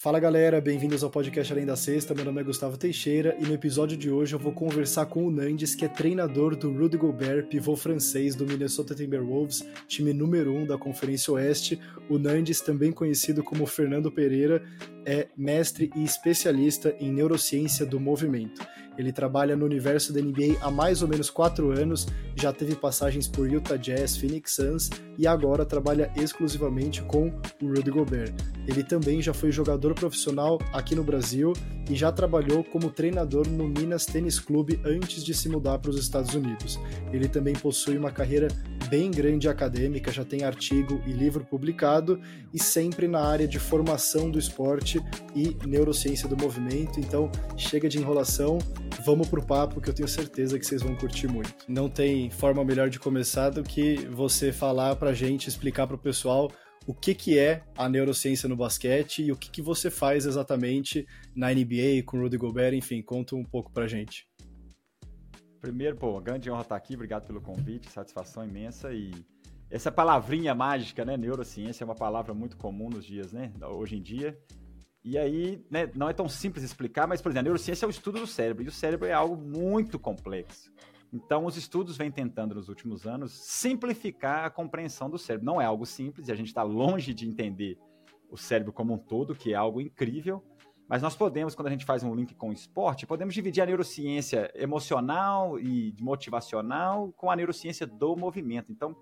Fala galera, bem-vindos ao podcast Além da Sexta. Meu nome é Gustavo Teixeira e no episódio de hoje eu vou conversar com o Nandes, que é treinador do Rudy Gobert, pivô francês do Minnesota Timberwolves, time número 1 um da Conferência Oeste. O Nandes, também conhecido como Fernando Pereira, é mestre e especialista em neurociência do movimento. Ele trabalha no universo da NBA há mais ou menos quatro anos, já teve passagens por Utah Jazz, Phoenix Suns e agora trabalha exclusivamente com o Rudy Gobert. Ele também já foi jogador profissional aqui no Brasil e já trabalhou como treinador no Minas Tênis Clube antes de se mudar para os Estados Unidos. Ele também possui uma carreira bem grande acadêmica, já tem artigo e livro publicado e sempre na área de formação do esporte e neurociência do movimento. Então, chega de enrolação, vamos pro papo que eu tenho certeza que vocês vão curtir muito. Não tem forma melhor de começar do que você falar pra gente, explicar pro pessoal o que, que é a neurociência no basquete e o que, que você faz exatamente na NBA com o Rudy Gobert, enfim, conta um pouco pra gente. Primeiro, pô, grande honra estar aqui, obrigado pelo convite, satisfação imensa e essa palavrinha mágica, né, neurociência é uma palavra muito comum nos dias, né, hoje em dia. E aí, né, não é tão simples explicar, mas, por exemplo, a neurociência é o estudo do cérebro, e o cérebro é algo muito complexo. Então, os estudos vêm tentando, nos últimos anos, simplificar a compreensão do cérebro. Não é algo simples, e a gente está longe de entender o cérebro como um todo, que é algo incrível, mas nós podemos, quando a gente faz um link com o esporte, podemos dividir a neurociência emocional e motivacional com a neurociência do movimento. Então,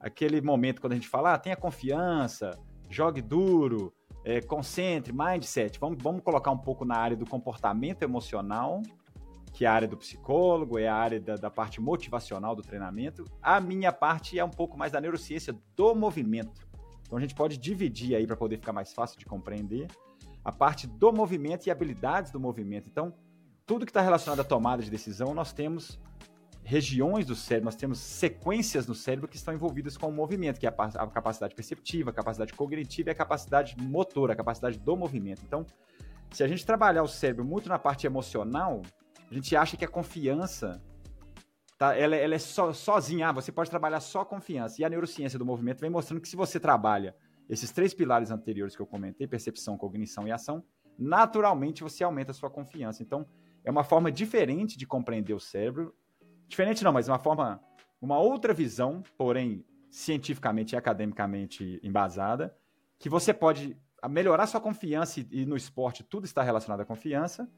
aquele momento quando a gente fala, ah, tenha confiança, jogue duro, é, concentre, mindset. Vamos, vamos colocar um pouco na área do comportamento emocional, que é a área do psicólogo, é a área da, da parte motivacional do treinamento. A minha parte é um pouco mais da neurociência do movimento. Então, a gente pode dividir aí para poder ficar mais fácil de compreender a parte do movimento e habilidades do movimento. Então, tudo que está relacionado à tomada de decisão, nós temos regiões do cérebro, nós temos sequências no cérebro que estão envolvidas com o movimento, que é a, capacidade perceptiva, a capacidade cognitiva e a capacidade motora, a capacidade do movimento. Então, se a gente trabalhar o cérebro muito na parte emocional, a gente acha que a confiança tá, ela, ela é so, sozinha, ah, você pode trabalhar só a confiança. E a neurociência do movimento vem mostrando que se você trabalha esses três pilares anteriores que eu comentei, percepção, cognição e ação, naturalmente você aumenta a sua confiança. Então, é uma forma diferente de compreender o cérebro. Diferente não, mas uma forma, uma outra visão, porém cientificamente e academicamente embasada, que você pode melhorar sua confiança e, e no esporte tudo está relacionado à confiança,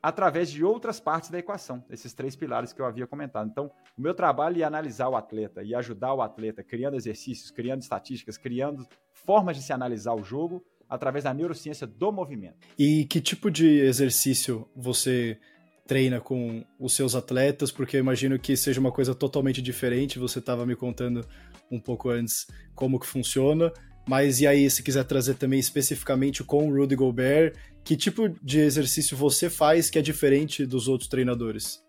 através de outras partes da equação, esses três pilares que eu havia comentado. Então, o meu trabalho é analisar o atleta e ajudar o atleta, criando exercícios, criando estatísticas, criando formas de se analisar o jogo através da neurociência do movimento. E que tipo de exercício você treina com os seus atletas? Porque eu imagino que seja uma coisa totalmente diferente. Você estava me contando um pouco antes como que funciona. Mas e aí, se quiser trazer também especificamente com o Rudy Gobert, que tipo de exercício você faz que é diferente dos outros treinadores?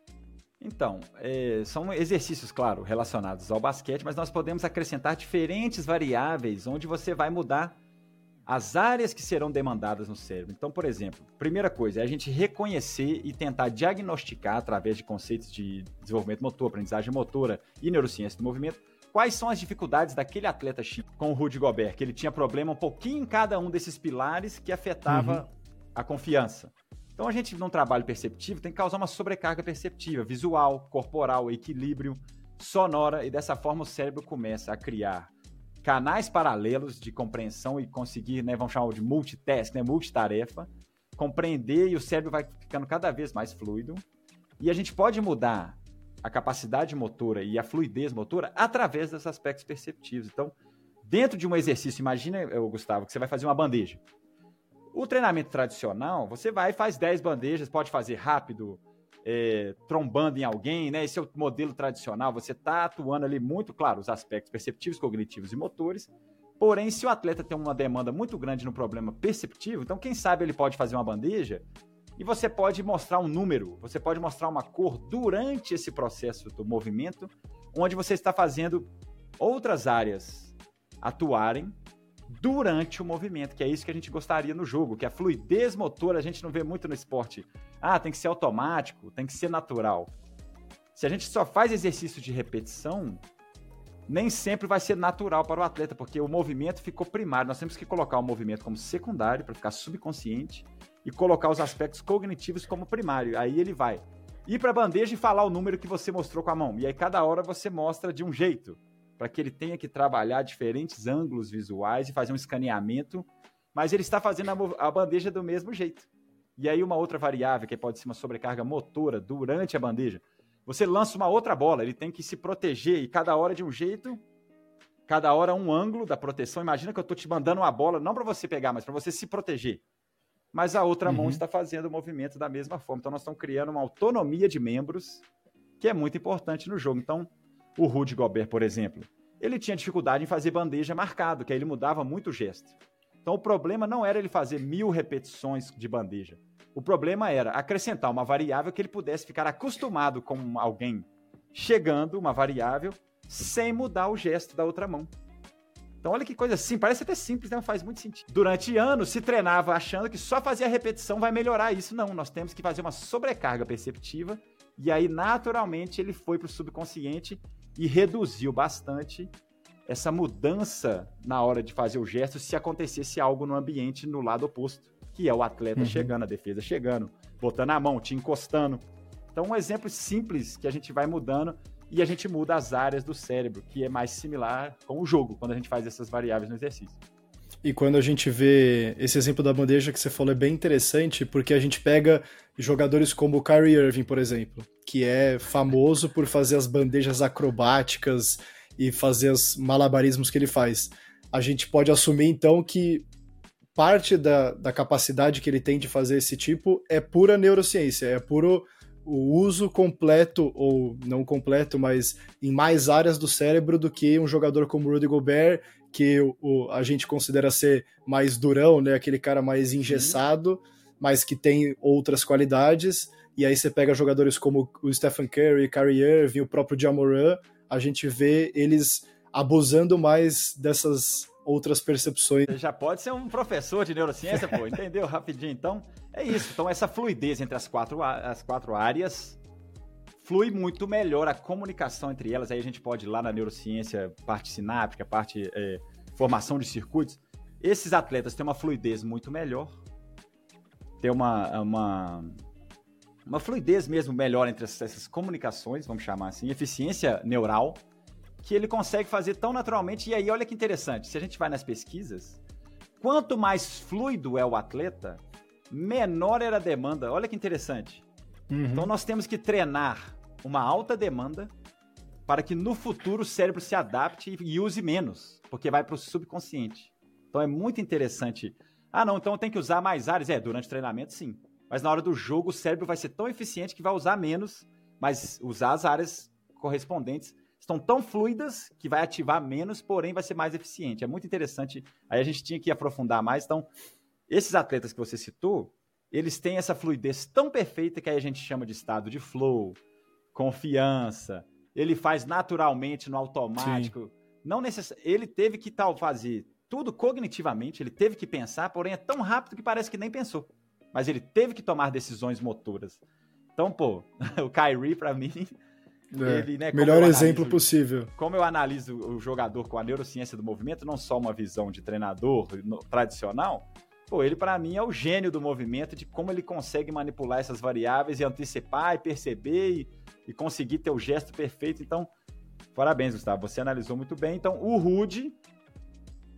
Então, é, são exercícios, claro, relacionados ao basquete, mas nós podemos acrescentar diferentes variáveis onde você vai mudar as áreas que serão demandadas no cérebro. Então, por exemplo, primeira coisa é a gente reconhecer e tentar diagnosticar através de conceitos de desenvolvimento motor, aprendizagem motora e neurociência do movimento, quais são as dificuldades daquele atleta X com o Rudy Gobert, que ele tinha problema um pouquinho em cada um desses pilares que afetava uhum. a confiança. Então a gente, num trabalho perceptivo, tem que causar uma sobrecarga perceptiva, visual, corporal, equilíbrio, sonora, e dessa forma o cérebro começa a criar canais paralelos de compreensão e conseguir, né, vamos chamar de multitask, né, multitarefa, compreender e o cérebro vai ficando cada vez mais fluido. E a gente pode mudar a capacidade motora e a fluidez motora através desses aspectos perceptivos. Então, dentro de um exercício, imagina, Gustavo, que você vai fazer uma bandeja. O treinamento tradicional, você vai e faz 10 bandejas, pode fazer rápido, é, trombando em alguém, né? Esse é o modelo tradicional. Você está atuando ali muito, claro, os aspectos perceptivos, cognitivos e motores. Porém, se o atleta tem uma demanda muito grande no problema perceptivo, então quem sabe ele pode fazer uma bandeja e você pode mostrar um número, você pode mostrar uma cor durante esse processo do movimento, onde você está fazendo outras áreas atuarem durante o movimento, que é isso que a gente gostaria no jogo, que a fluidez motora a gente não vê muito no esporte. Ah, tem que ser automático, tem que ser natural. Se a gente só faz exercício de repetição, nem sempre vai ser natural para o atleta, porque o movimento ficou primário. Nós temos que colocar o movimento como secundário para ficar subconsciente e colocar os aspectos cognitivos como primário. Aí ele vai ir para a bandeja e falar o número que você mostrou com a mão. E aí cada hora você mostra de um jeito, para que ele tenha que trabalhar diferentes ângulos visuais e fazer um escaneamento, mas ele está fazendo a, a bandeja do mesmo jeito. E aí uma outra variável, que pode ser uma sobrecarga motora durante a bandeja, você lança uma outra bola, ele tem que se proteger e cada hora de um jeito, cada hora um ângulo da proteção. Imagina que eu estou te mandando uma bola, não para você pegar, mas para você se proteger. Mas a outra uhum. mão está fazendo o movimento da mesma forma. Então nós estamos criando uma autonomia de membros que é muito importante no jogo. Então, o Rudy Gobert, por exemplo, ele tinha dificuldade em fazer bandeja marcado, que aí ele mudava muito o gesto. Então o problema não era ele fazer mil repetições de bandeja. O problema era acrescentar uma variável que ele pudesse ficar acostumado com alguém chegando, uma variável, sem mudar o gesto da outra mão. Então, olha que coisa assim, parece até simples, né? Não faz muito sentido. Durante anos se treinava achando que só fazer a repetição vai melhorar isso. Não, nós temos que fazer uma sobrecarga perceptiva. E aí, naturalmente, ele foi para o subconsciente e reduziu bastante essa mudança na hora de fazer o gesto se acontecesse algo no ambiente no lado oposto que é o atleta uhum. chegando, a defesa chegando, botando a mão, te encostando. Então, um exemplo simples que a gente vai mudando e a gente muda as áreas do cérebro, que é mais similar com o jogo, quando a gente faz essas variáveis no exercício. E quando a gente vê esse exemplo da bandeja que você falou é bem interessante, porque a gente pega jogadores como o Kyrie Irving, por exemplo, que é famoso por fazer as bandejas acrobáticas e fazer os malabarismos que ele faz. A gente pode assumir então que parte da, da capacidade que ele tem de fazer esse tipo é pura neurociência, é puro o uso completo, ou não completo, mas em mais áreas do cérebro do que um jogador como Rudy Gobert, que o, a gente considera ser mais durão, né? Aquele cara mais engessado, uhum. mas que tem outras qualidades. E aí você pega jogadores como o Stephen Curry, Kyrie Irving, o próprio Jamoran, a gente vê eles abusando mais dessas outras percepções. Já pode ser um professor de neurociência, pô, entendeu? Rapidinho. Então, é isso. Então, essa fluidez entre as quatro, as quatro áreas flui muito melhor a comunicação entre elas. Aí a gente pode ir lá na neurociência, parte sináptica, parte é, formação de circuitos. Esses atletas têm uma fluidez muito melhor, tem uma, uma, uma fluidez mesmo melhor entre essas comunicações, vamos chamar assim, eficiência neural que ele consegue fazer tão naturalmente. E aí, olha que interessante, se a gente vai nas pesquisas, quanto mais fluido é o atleta, menor era a demanda. Olha que interessante. Uhum. Então, nós temos que treinar uma alta demanda para que no futuro o cérebro se adapte e use menos, porque vai para o subconsciente. Então, é muito interessante. Ah, não, então tem que usar mais áreas. É, durante o treinamento, sim. Mas na hora do jogo, o cérebro vai ser tão eficiente que vai usar menos, mas usar as áreas correspondentes estão tão fluidas que vai ativar menos, porém vai ser mais eficiente. É muito interessante. Aí a gente tinha que aprofundar mais. Então, esses atletas que você citou, eles têm essa fluidez tão perfeita que aí a gente chama de estado de flow, confiança. Ele faz naturalmente no automático. Sim. Não necess... Ele teve que tal fazer tudo cognitivamente, ele teve que pensar, porém é tão rápido que parece que nem pensou. Mas ele teve que tomar decisões motoras. Então, pô, o Kyrie, para mim, é, ele, né, melhor exemplo possível. Como eu analiso o jogador com a neurociência do movimento, não só uma visão de treinador no, tradicional, pô, ele para mim é o gênio do movimento, de como ele consegue manipular essas variáveis e antecipar e perceber e, e conseguir ter o gesto perfeito. Então, parabéns, Gustavo, você analisou muito bem. Então, o Rude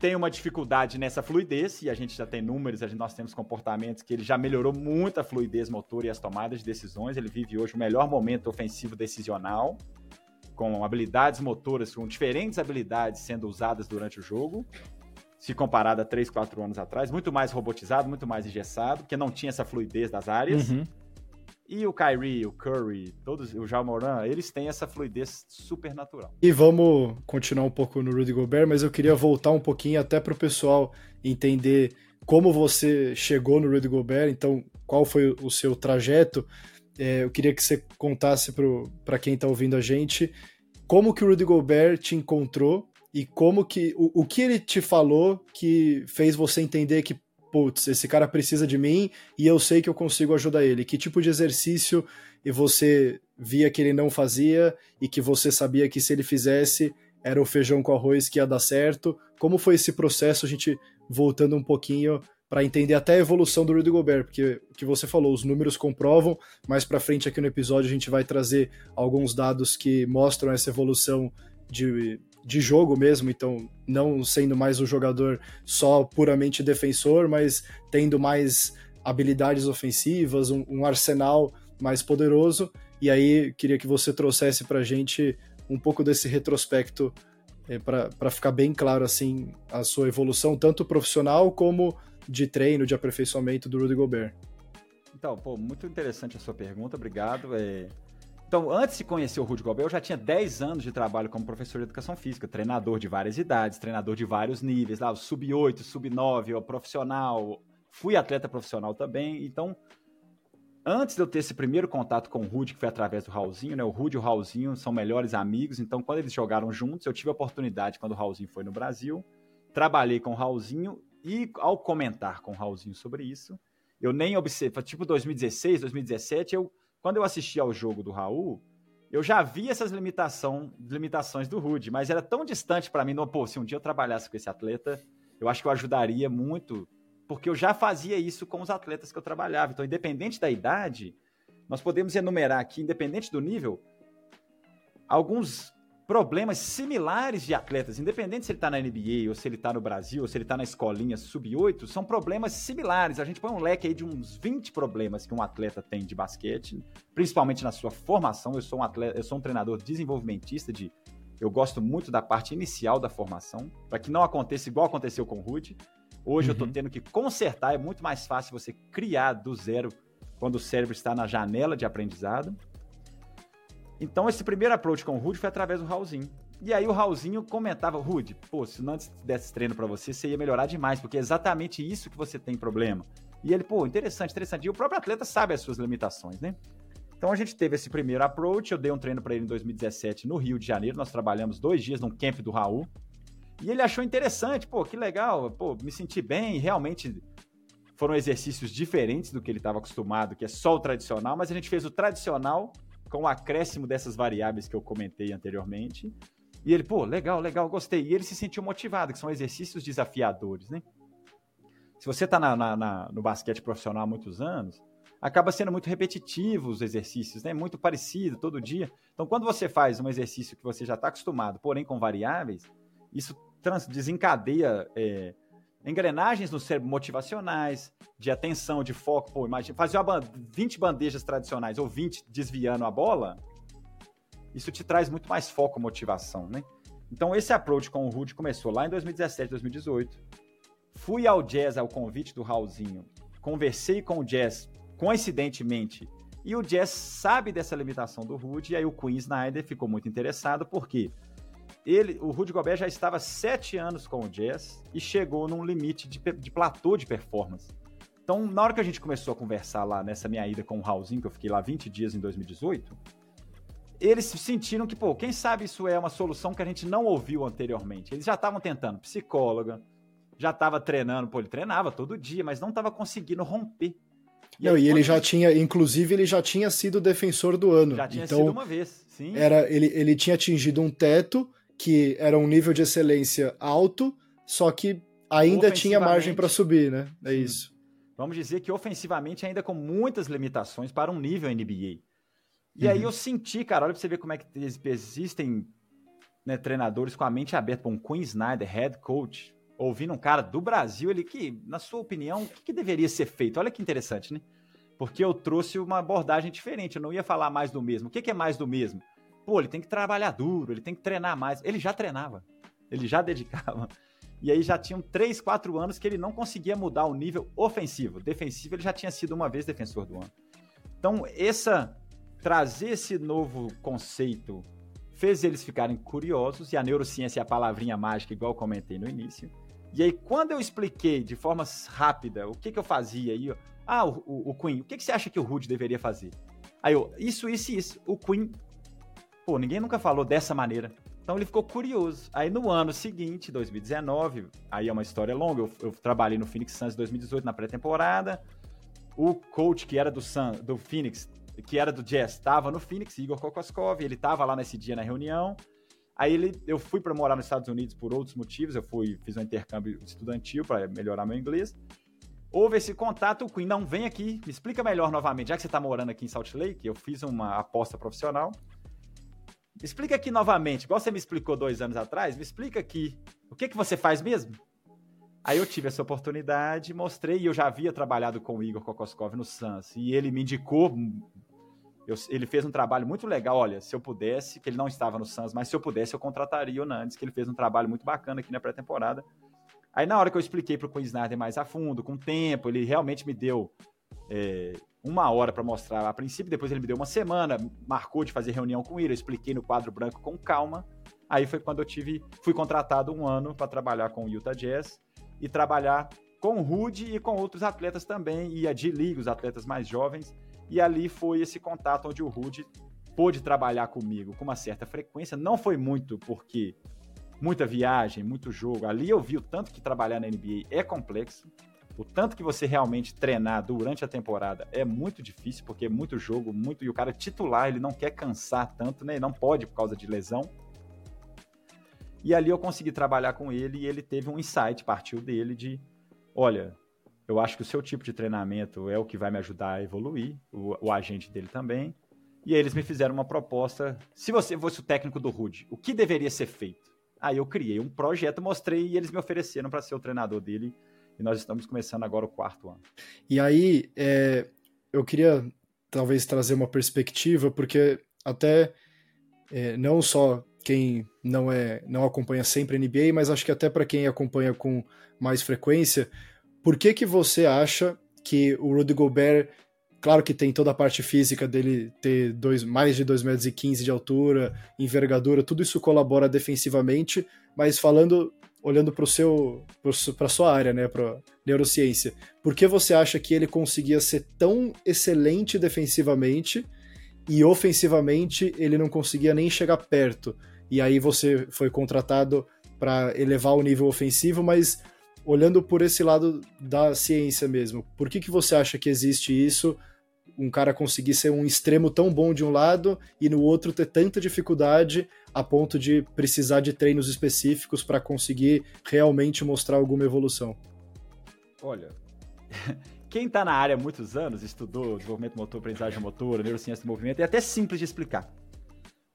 tem uma dificuldade nessa fluidez, e a gente já tem números, gente, nós temos comportamentos que ele já melhorou muito a fluidez motor e as tomadas de decisões. Ele vive hoje o melhor momento ofensivo decisional, com habilidades motoras, com diferentes habilidades sendo usadas durante o jogo, se comparado a 3, 4 anos atrás. Muito mais robotizado, muito mais engessado, porque não tinha essa fluidez das áreas. Uhum. E o Kyrie, o Curry, todos, o Jamoran, eles têm essa fluidez super natural. E vamos continuar um pouco no Rudy Gobert, mas eu queria voltar um pouquinho até para o pessoal entender como você chegou no Rudy Gobert, então qual foi o seu trajeto. É, eu queria que você contasse para quem está ouvindo a gente como que o Rudy Gobert te encontrou e como que o, o que ele te falou que fez você entender que putz, esse cara precisa de mim e eu sei que eu consigo ajudar ele? Que tipo de exercício e você via que ele não fazia e que você sabia que se ele fizesse era o feijão com arroz que ia dar certo. Como foi esse processo? A gente voltando um pouquinho para entender até a evolução do Rudy Gobert, porque o que você falou, os números comprovam, mais para frente aqui no episódio a gente vai trazer alguns dados que mostram essa evolução de, de jogo mesmo, então não sendo mais um jogador só puramente defensor, mas tendo mais habilidades ofensivas, um, um arsenal mais poderoso. E aí queria que você trouxesse para gente um pouco desse retrospecto é, para ficar bem claro assim a sua evolução, tanto profissional como de treino, de aperfeiçoamento do Rudy Gobert. Então, pô, muito interessante a sua pergunta, obrigado. É... Então, antes de conhecer o Rudy Gobert, eu já tinha 10 anos de trabalho como professor de educação física, treinador de várias idades, treinador de vários níveis, lá, sub-8, sub-9, profissional, fui atleta profissional também, então antes de eu ter esse primeiro contato com o Rudy, que foi através do Raulzinho, né? O Rudy e o Raulzinho são melhores amigos, então quando eles jogaram juntos, eu tive a oportunidade, quando o Raulzinho foi no Brasil, trabalhei com o Raulzinho e ao comentar com o Raulzinho sobre isso, eu nem observei, tipo 2016, 2017, eu, quando eu assisti ao jogo do Raul, eu já vi essas limitação, limitações do Rude, mas era tão distante para mim, não, pô, se um dia eu trabalhasse com esse atleta, eu acho que eu ajudaria muito, porque eu já fazia isso com os atletas que eu trabalhava. Então, independente da idade, nós podemos enumerar aqui, independente do nível, alguns problemas similares de atletas, independente se ele está na NBA, ou se ele está no Brasil, ou se ele está na escolinha sub-8, são problemas similares. A gente põe um leque aí de uns 20 problemas que um atleta tem de basquete, principalmente na sua formação. Eu sou um atleta, eu sou um treinador desenvolvimentista de eu gosto muito da parte inicial da formação, para que não aconteça igual aconteceu com o Rude. Hoje uhum. eu estou tendo que consertar, é muito mais fácil você criar do zero quando o cérebro está na janela de aprendizado. Então, esse primeiro approach com o Rude foi através do Raulzinho. E aí o Raulzinho comentava, Rude, pô, se não desse treino para você, você ia melhorar demais, porque é exatamente isso que você tem problema. E ele, pô, interessante, interessante. E o próprio atleta sabe as suas limitações, né? Então a gente teve esse primeiro approach, eu dei um treino para ele em 2017 no Rio de Janeiro, nós trabalhamos dois dias num camp do Raul. E ele achou interessante, pô, que legal, pô, me senti bem, realmente foram exercícios diferentes do que ele estava acostumado, que é só o tradicional, mas a gente fez o tradicional com o acréscimo dessas variáveis que eu comentei anteriormente. E ele, pô, legal, legal, gostei. E ele se sentiu motivado, que são exercícios desafiadores, né? Se você está no basquete profissional há muitos anos, acaba sendo muito repetitivo os exercícios, né? Muito parecido todo dia. Então, quando você faz um exercício que você já está acostumado, porém com variáveis, isso desencadeia é, engrenagens no cérebro motivacionais, de atenção, de foco. Pô, imagina, fazer uma, 20 bandejas tradicionais ou 20 desviando a bola, isso te traz muito mais foco motivação, né? Então, esse approach com o Rude começou lá em 2017, 2018. Fui ao Jazz, ao convite do Raulzinho, conversei com o Jazz, coincidentemente, e o Jazz sabe dessa limitação do Rude, e aí o Queen Snyder ficou muito interessado, por quê? Ele, o Rudy Gobert já estava sete anos com o Jazz e chegou num limite de, de platô de performance. Então, na hora que a gente começou a conversar lá nessa minha ida com o Raulzinho, que eu fiquei lá 20 dias em 2018, eles sentiram que, pô, quem sabe isso é uma solução que a gente não ouviu anteriormente. Eles já estavam tentando psicóloga, já estava treinando, pô, ele treinava todo dia, mas não estava conseguindo romper. E, não, aí, e ele já gente... tinha, inclusive, ele já tinha sido defensor do ano. Já tinha então, sido uma vez, sim. Era, ele, ele tinha atingido um teto que era um nível de excelência alto, só que ainda tinha margem para subir, né? É sim. isso. Vamos dizer que ofensivamente ainda com muitas limitações para um nível NBA. E uhum. aí eu senti, cara, olha pra você ver como é que existem né, treinadores com a mente aberta, um Queen Snyder, head coach, ouvindo um cara do Brasil, ele que, na sua opinião, o que, que deveria ser feito? Olha que interessante, né? Porque eu trouxe uma abordagem diferente, eu não ia falar mais do mesmo. O que, que é mais do mesmo? Pô, ele tem que trabalhar duro, ele tem que treinar mais. Ele já treinava, ele já dedicava. E aí já tinham 3, 4 anos que ele não conseguia mudar o nível ofensivo. Defensivo, ele já tinha sido uma vez defensor do ano. Então, essa trazer esse novo conceito fez eles ficarem curiosos, e a neurociência é a palavrinha mágica, igual comentei no início. E aí, quando eu expliquei de forma rápida o que, que eu fazia, aí, ah, o, o, o Queen, o que, que você acha que o Rude deveria fazer? Aí eu, isso, isso, isso. O Queen pô, ninguém nunca falou dessa maneira. Então ele ficou curioso. Aí no ano seguinte, 2019, aí é uma história longa, eu, eu trabalhei no Phoenix Suns em 2018 na pré-temporada. O coach que era do Sun, do Phoenix, que era do Jazz, estava no Phoenix, Igor Kokoskov, ele estava lá nesse dia na reunião. Aí ele, eu fui para morar nos Estados Unidos por outros motivos, eu fui, fiz um intercâmbio estudantil para melhorar meu inglês. Houve esse contato, o Queen, não, vem aqui, me explica melhor novamente, já que você está morando aqui em Salt Lake, eu fiz uma aposta profissional. Explica aqui novamente, igual você me explicou dois anos atrás, me explica aqui, o que, que você faz mesmo? Aí eu tive essa oportunidade, mostrei, e eu já havia trabalhado com o Igor Kokoskov no Suns, e ele me indicou eu, ele fez um trabalho muito legal. Olha, se eu pudesse, que ele não estava no Suns, mas se eu pudesse, eu contrataria o Nandes, que ele fez um trabalho muito bacana aqui na pré-temporada. Aí, na hora que eu expliquei para o Queen Snyder mais a fundo, com tempo, ele realmente me deu é, uma hora para mostrar a princípio, depois ele me deu uma semana, marcou de fazer reunião com ele, eu expliquei no quadro branco com calma. Aí foi quando eu tive, fui contratado um ano para trabalhar com o Utah Jazz e trabalhar com o Rudy e com outros atletas também, e a D-League, os atletas mais jovens. E ali foi esse contato onde o Rude pôde trabalhar comigo com uma certa frequência. Não foi muito porque muita viagem, muito jogo. Ali eu vi o tanto que trabalhar na NBA é complexo. O tanto que você realmente treinar durante a temporada é muito difícil, porque é muito jogo, muito. E o cara titular, ele não quer cansar tanto, né? Não pode por causa de lesão. E ali eu consegui trabalhar com ele e ele teve um insight, partiu dele de: olha, eu acho que o seu tipo de treinamento é o que vai me ajudar a evoluir, o, o agente dele também. E aí eles me fizeram uma proposta. Se você fosse o técnico do Rude, o que deveria ser feito? Aí eu criei um projeto, mostrei e eles me ofereceram para ser o treinador dele. E nós estamos começando agora o quarto ano. E aí, é, eu queria talvez trazer uma perspectiva, porque até é, não só quem não é não acompanha sempre a NBA, mas acho que até para quem acompanha com mais frequência, por que, que você acha que o Rudy Gobert, claro que tem toda a parte física dele ter dois, mais de 2,15 metros de altura, envergadura, tudo isso colabora defensivamente, mas falando, olhando para seu, para sua área, né, para neurociência, por que você acha que ele conseguia ser tão excelente defensivamente e ofensivamente ele não conseguia nem chegar perto? E aí você foi contratado para elevar o nível ofensivo, mas olhando por esse lado da ciência mesmo, por que, que você acha que existe isso? Um cara conseguir ser um extremo tão bom de um lado e no outro ter tanta dificuldade a ponto de precisar de treinos específicos para conseguir realmente mostrar alguma evolução? Olha, quem está na área há muitos anos, estudou desenvolvimento motor, aprendizagem motora, neurociência do movimento, é até simples de explicar.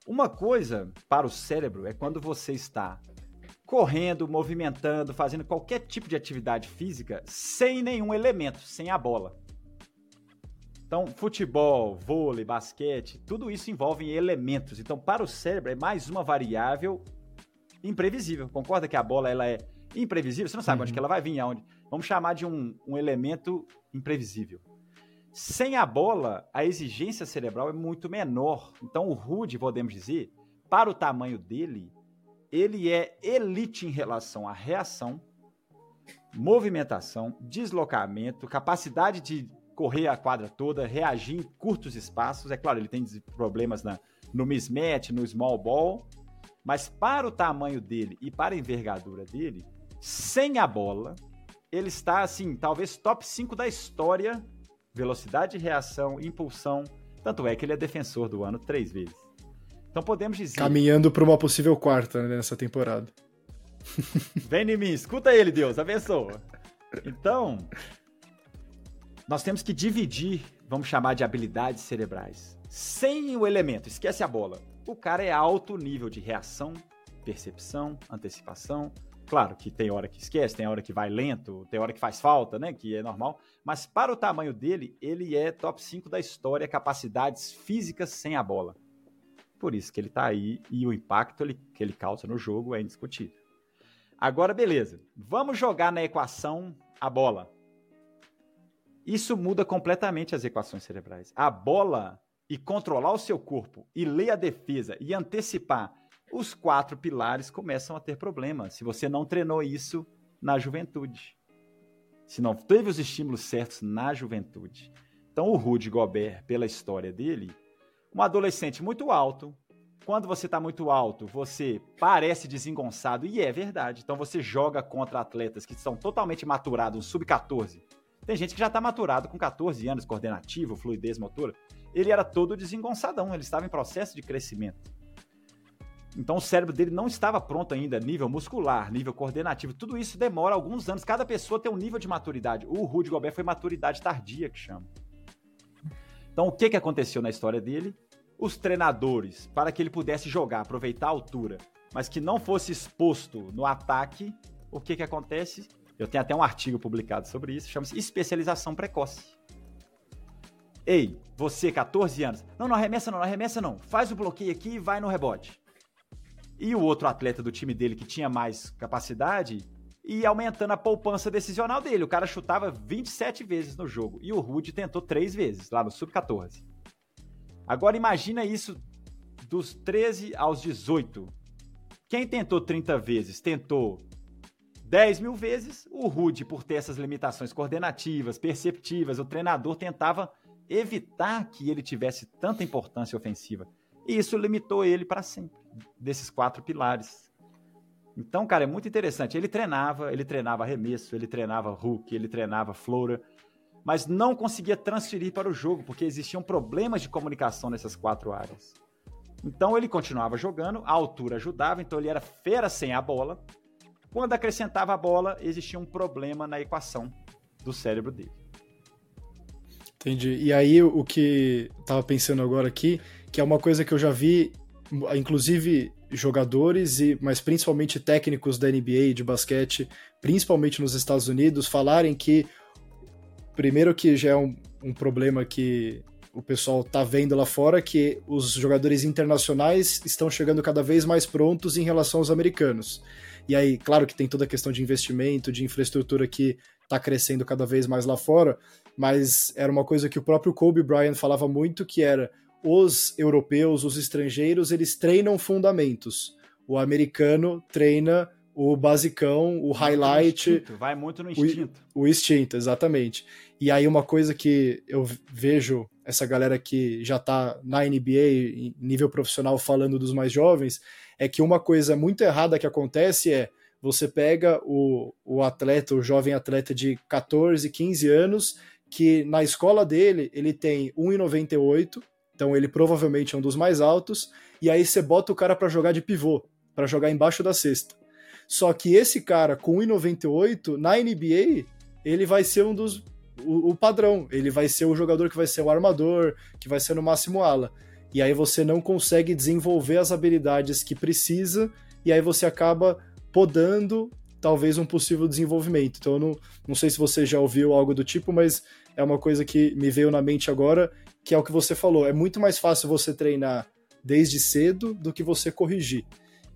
Uma coisa para o cérebro é quando você está correndo, movimentando, fazendo qualquer tipo de atividade física sem nenhum elemento, sem a bola. Então, futebol, vôlei, basquete, tudo isso envolve elementos. Então, para o cérebro é mais uma variável imprevisível. Concorda que a bola ela é imprevisível? Você não sabe uhum. onde que ela vai vir, aonde. Vamos chamar de um, um elemento imprevisível. Sem a bola, a exigência cerebral é muito menor. Então, o Rude, podemos dizer, para o tamanho dele, ele é elite em relação à reação, movimentação, deslocamento, capacidade de correr a quadra toda, reagir em curtos espaços. É claro, ele tem problemas na, no mismatch, no small ball, mas para o tamanho dele e para a envergadura dele, sem a bola, ele está assim, talvez top 5 da história, velocidade de reação, impulsão. Tanto é que ele é defensor do ano três vezes. Então podemos dizer. Caminhando para uma possível quarta né, nessa temporada. Vem em mim, escuta ele, Deus, abençoa. Então, nós temos que dividir, vamos chamar de habilidades cerebrais. Sem o elemento, esquece a bola. O cara é alto nível de reação, percepção, antecipação. Claro que tem hora que esquece, tem hora que vai lento, tem hora que faz falta, né? Que é normal. Mas para o tamanho dele, ele é top 5 da história, capacidades físicas sem a bola. Por isso que ele está aí e o impacto que ele causa no jogo é indiscutível. Agora, beleza. Vamos jogar na equação a bola. Isso muda completamente as equações cerebrais. A bola e controlar o seu corpo e ler a defesa e antecipar os quatro pilares começam a ter problemas se você não treinou isso na juventude. Se não teve os estímulos certos na juventude. Então, o Rudy Gobert, pela história dele, um adolescente muito alto. Quando você está muito alto, você parece desengonçado, e é verdade. Então você joga contra atletas que são totalmente maturados, um sub-14. Tem gente que já está maturado com 14 anos, coordenativo, fluidez motora. Ele era todo desengonçadão, ele estava em processo de crescimento. Então o cérebro dele não estava pronto ainda, nível muscular, nível coordenativo. Tudo isso demora alguns anos. Cada pessoa tem um nível de maturidade. O Rudy Gobert foi maturidade tardia que chama. Então o que, que aconteceu na história dele? Os treinadores, para que ele pudesse jogar, aproveitar a altura, mas que não fosse exposto no ataque, o que, que acontece? Eu tenho até um artigo publicado sobre isso, chama-se especialização precoce. Ei, você, 14 anos, não, não arremessa não, não arremessa não, faz o bloqueio aqui e vai no rebote. E o outro atleta do time dele que tinha mais capacidade ia aumentando a poupança decisional dele. O cara chutava 27 vezes no jogo e o Rude tentou 3 vezes lá no sub-14. Agora imagina isso dos 13 aos 18. Quem tentou 30 vezes tentou 10 mil vezes. O Rude, por ter essas limitações coordenativas, perceptivas, o treinador tentava evitar que ele tivesse tanta importância ofensiva. E isso limitou ele para sempre, desses quatro pilares. Então, cara, é muito interessante. Ele treinava, ele treinava arremesso, ele treinava hook, ele treinava flora, mas não conseguia transferir para o jogo, porque existiam problemas de comunicação nessas quatro áreas. Então ele continuava jogando, a altura ajudava, então ele era fera sem a bola. Quando acrescentava a bola, existia um problema na equação do cérebro dele. Entendi. E aí o que tava pensando agora aqui, que é uma coisa que eu já vi, inclusive jogadores e mas principalmente técnicos da NBA de basquete, principalmente nos Estados Unidos, falarem que primeiro que já é um, um problema que o pessoal tá vendo lá fora que os jogadores internacionais estão chegando cada vez mais prontos em relação aos americanos. E aí, claro que tem toda a questão de investimento, de infraestrutura que está crescendo cada vez mais lá fora, mas era uma coisa que o próprio Kobe Bryant falava muito, que era os europeus, os estrangeiros, eles treinam fundamentos. O americano treina o basicão, o highlight. Instinto, vai muito no instinto. O, o, instinto, exatamente. E aí uma coisa que eu vejo essa galera que já tá na NBA, em nível profissional, falando dos mais jovens, é que uma coisa muito errada que acontece é você pega o, o atleta, o jovem atleta de 14, 15 anos, que na escola dele ele tem 1,98, então ele provavelmente é um dos mais altos, e aí você bota o cara para jogar de pivô, para jogar embaixo da cesta. Só que esse cara com 1,98 na NBA, ele vai ser um dos o, o, padrão, ele vai ser o jogador que vai ser o armador, que vai ser no máximo ala. E aí você não consegue desenvolver as habilidades que precisa, e aí você acaba podando talvez um possível desenvolvimento. Então eu não, não sei se você já ouviu algo do tipo, mas é uma coisa que me veio na mente agora, que é o que você falou. É muito mais fácil você treinar desde cedo do que você corrigir.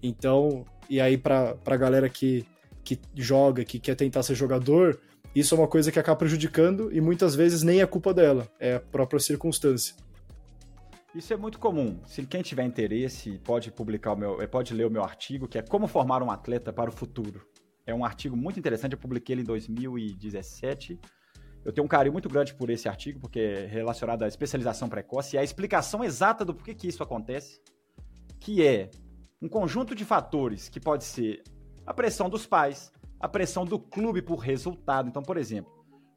Então, e aí para a galera que, que joga, que quer tentar ser jogador, isso é uma coisa que acaba prejudicando e muitas vezes nem é culpa dela, é a própria circunstância. Isso é muito comum. Se quem tiver interesse, pode publicar o meu, pode ler o meu artigo, que é Como formar um atleta para o futuro. É um artigo muito interessante, eu publiquei ele em 2017. Eu tenho um carinho muito grande por esse artigo, porque é relacionado à especialização precoce e à explicação exata do porquê que isso acontece, que é um conjunto de fatores que pode ser a pressão dos pais, a pressão do clube por resultado. Então, por exemplo,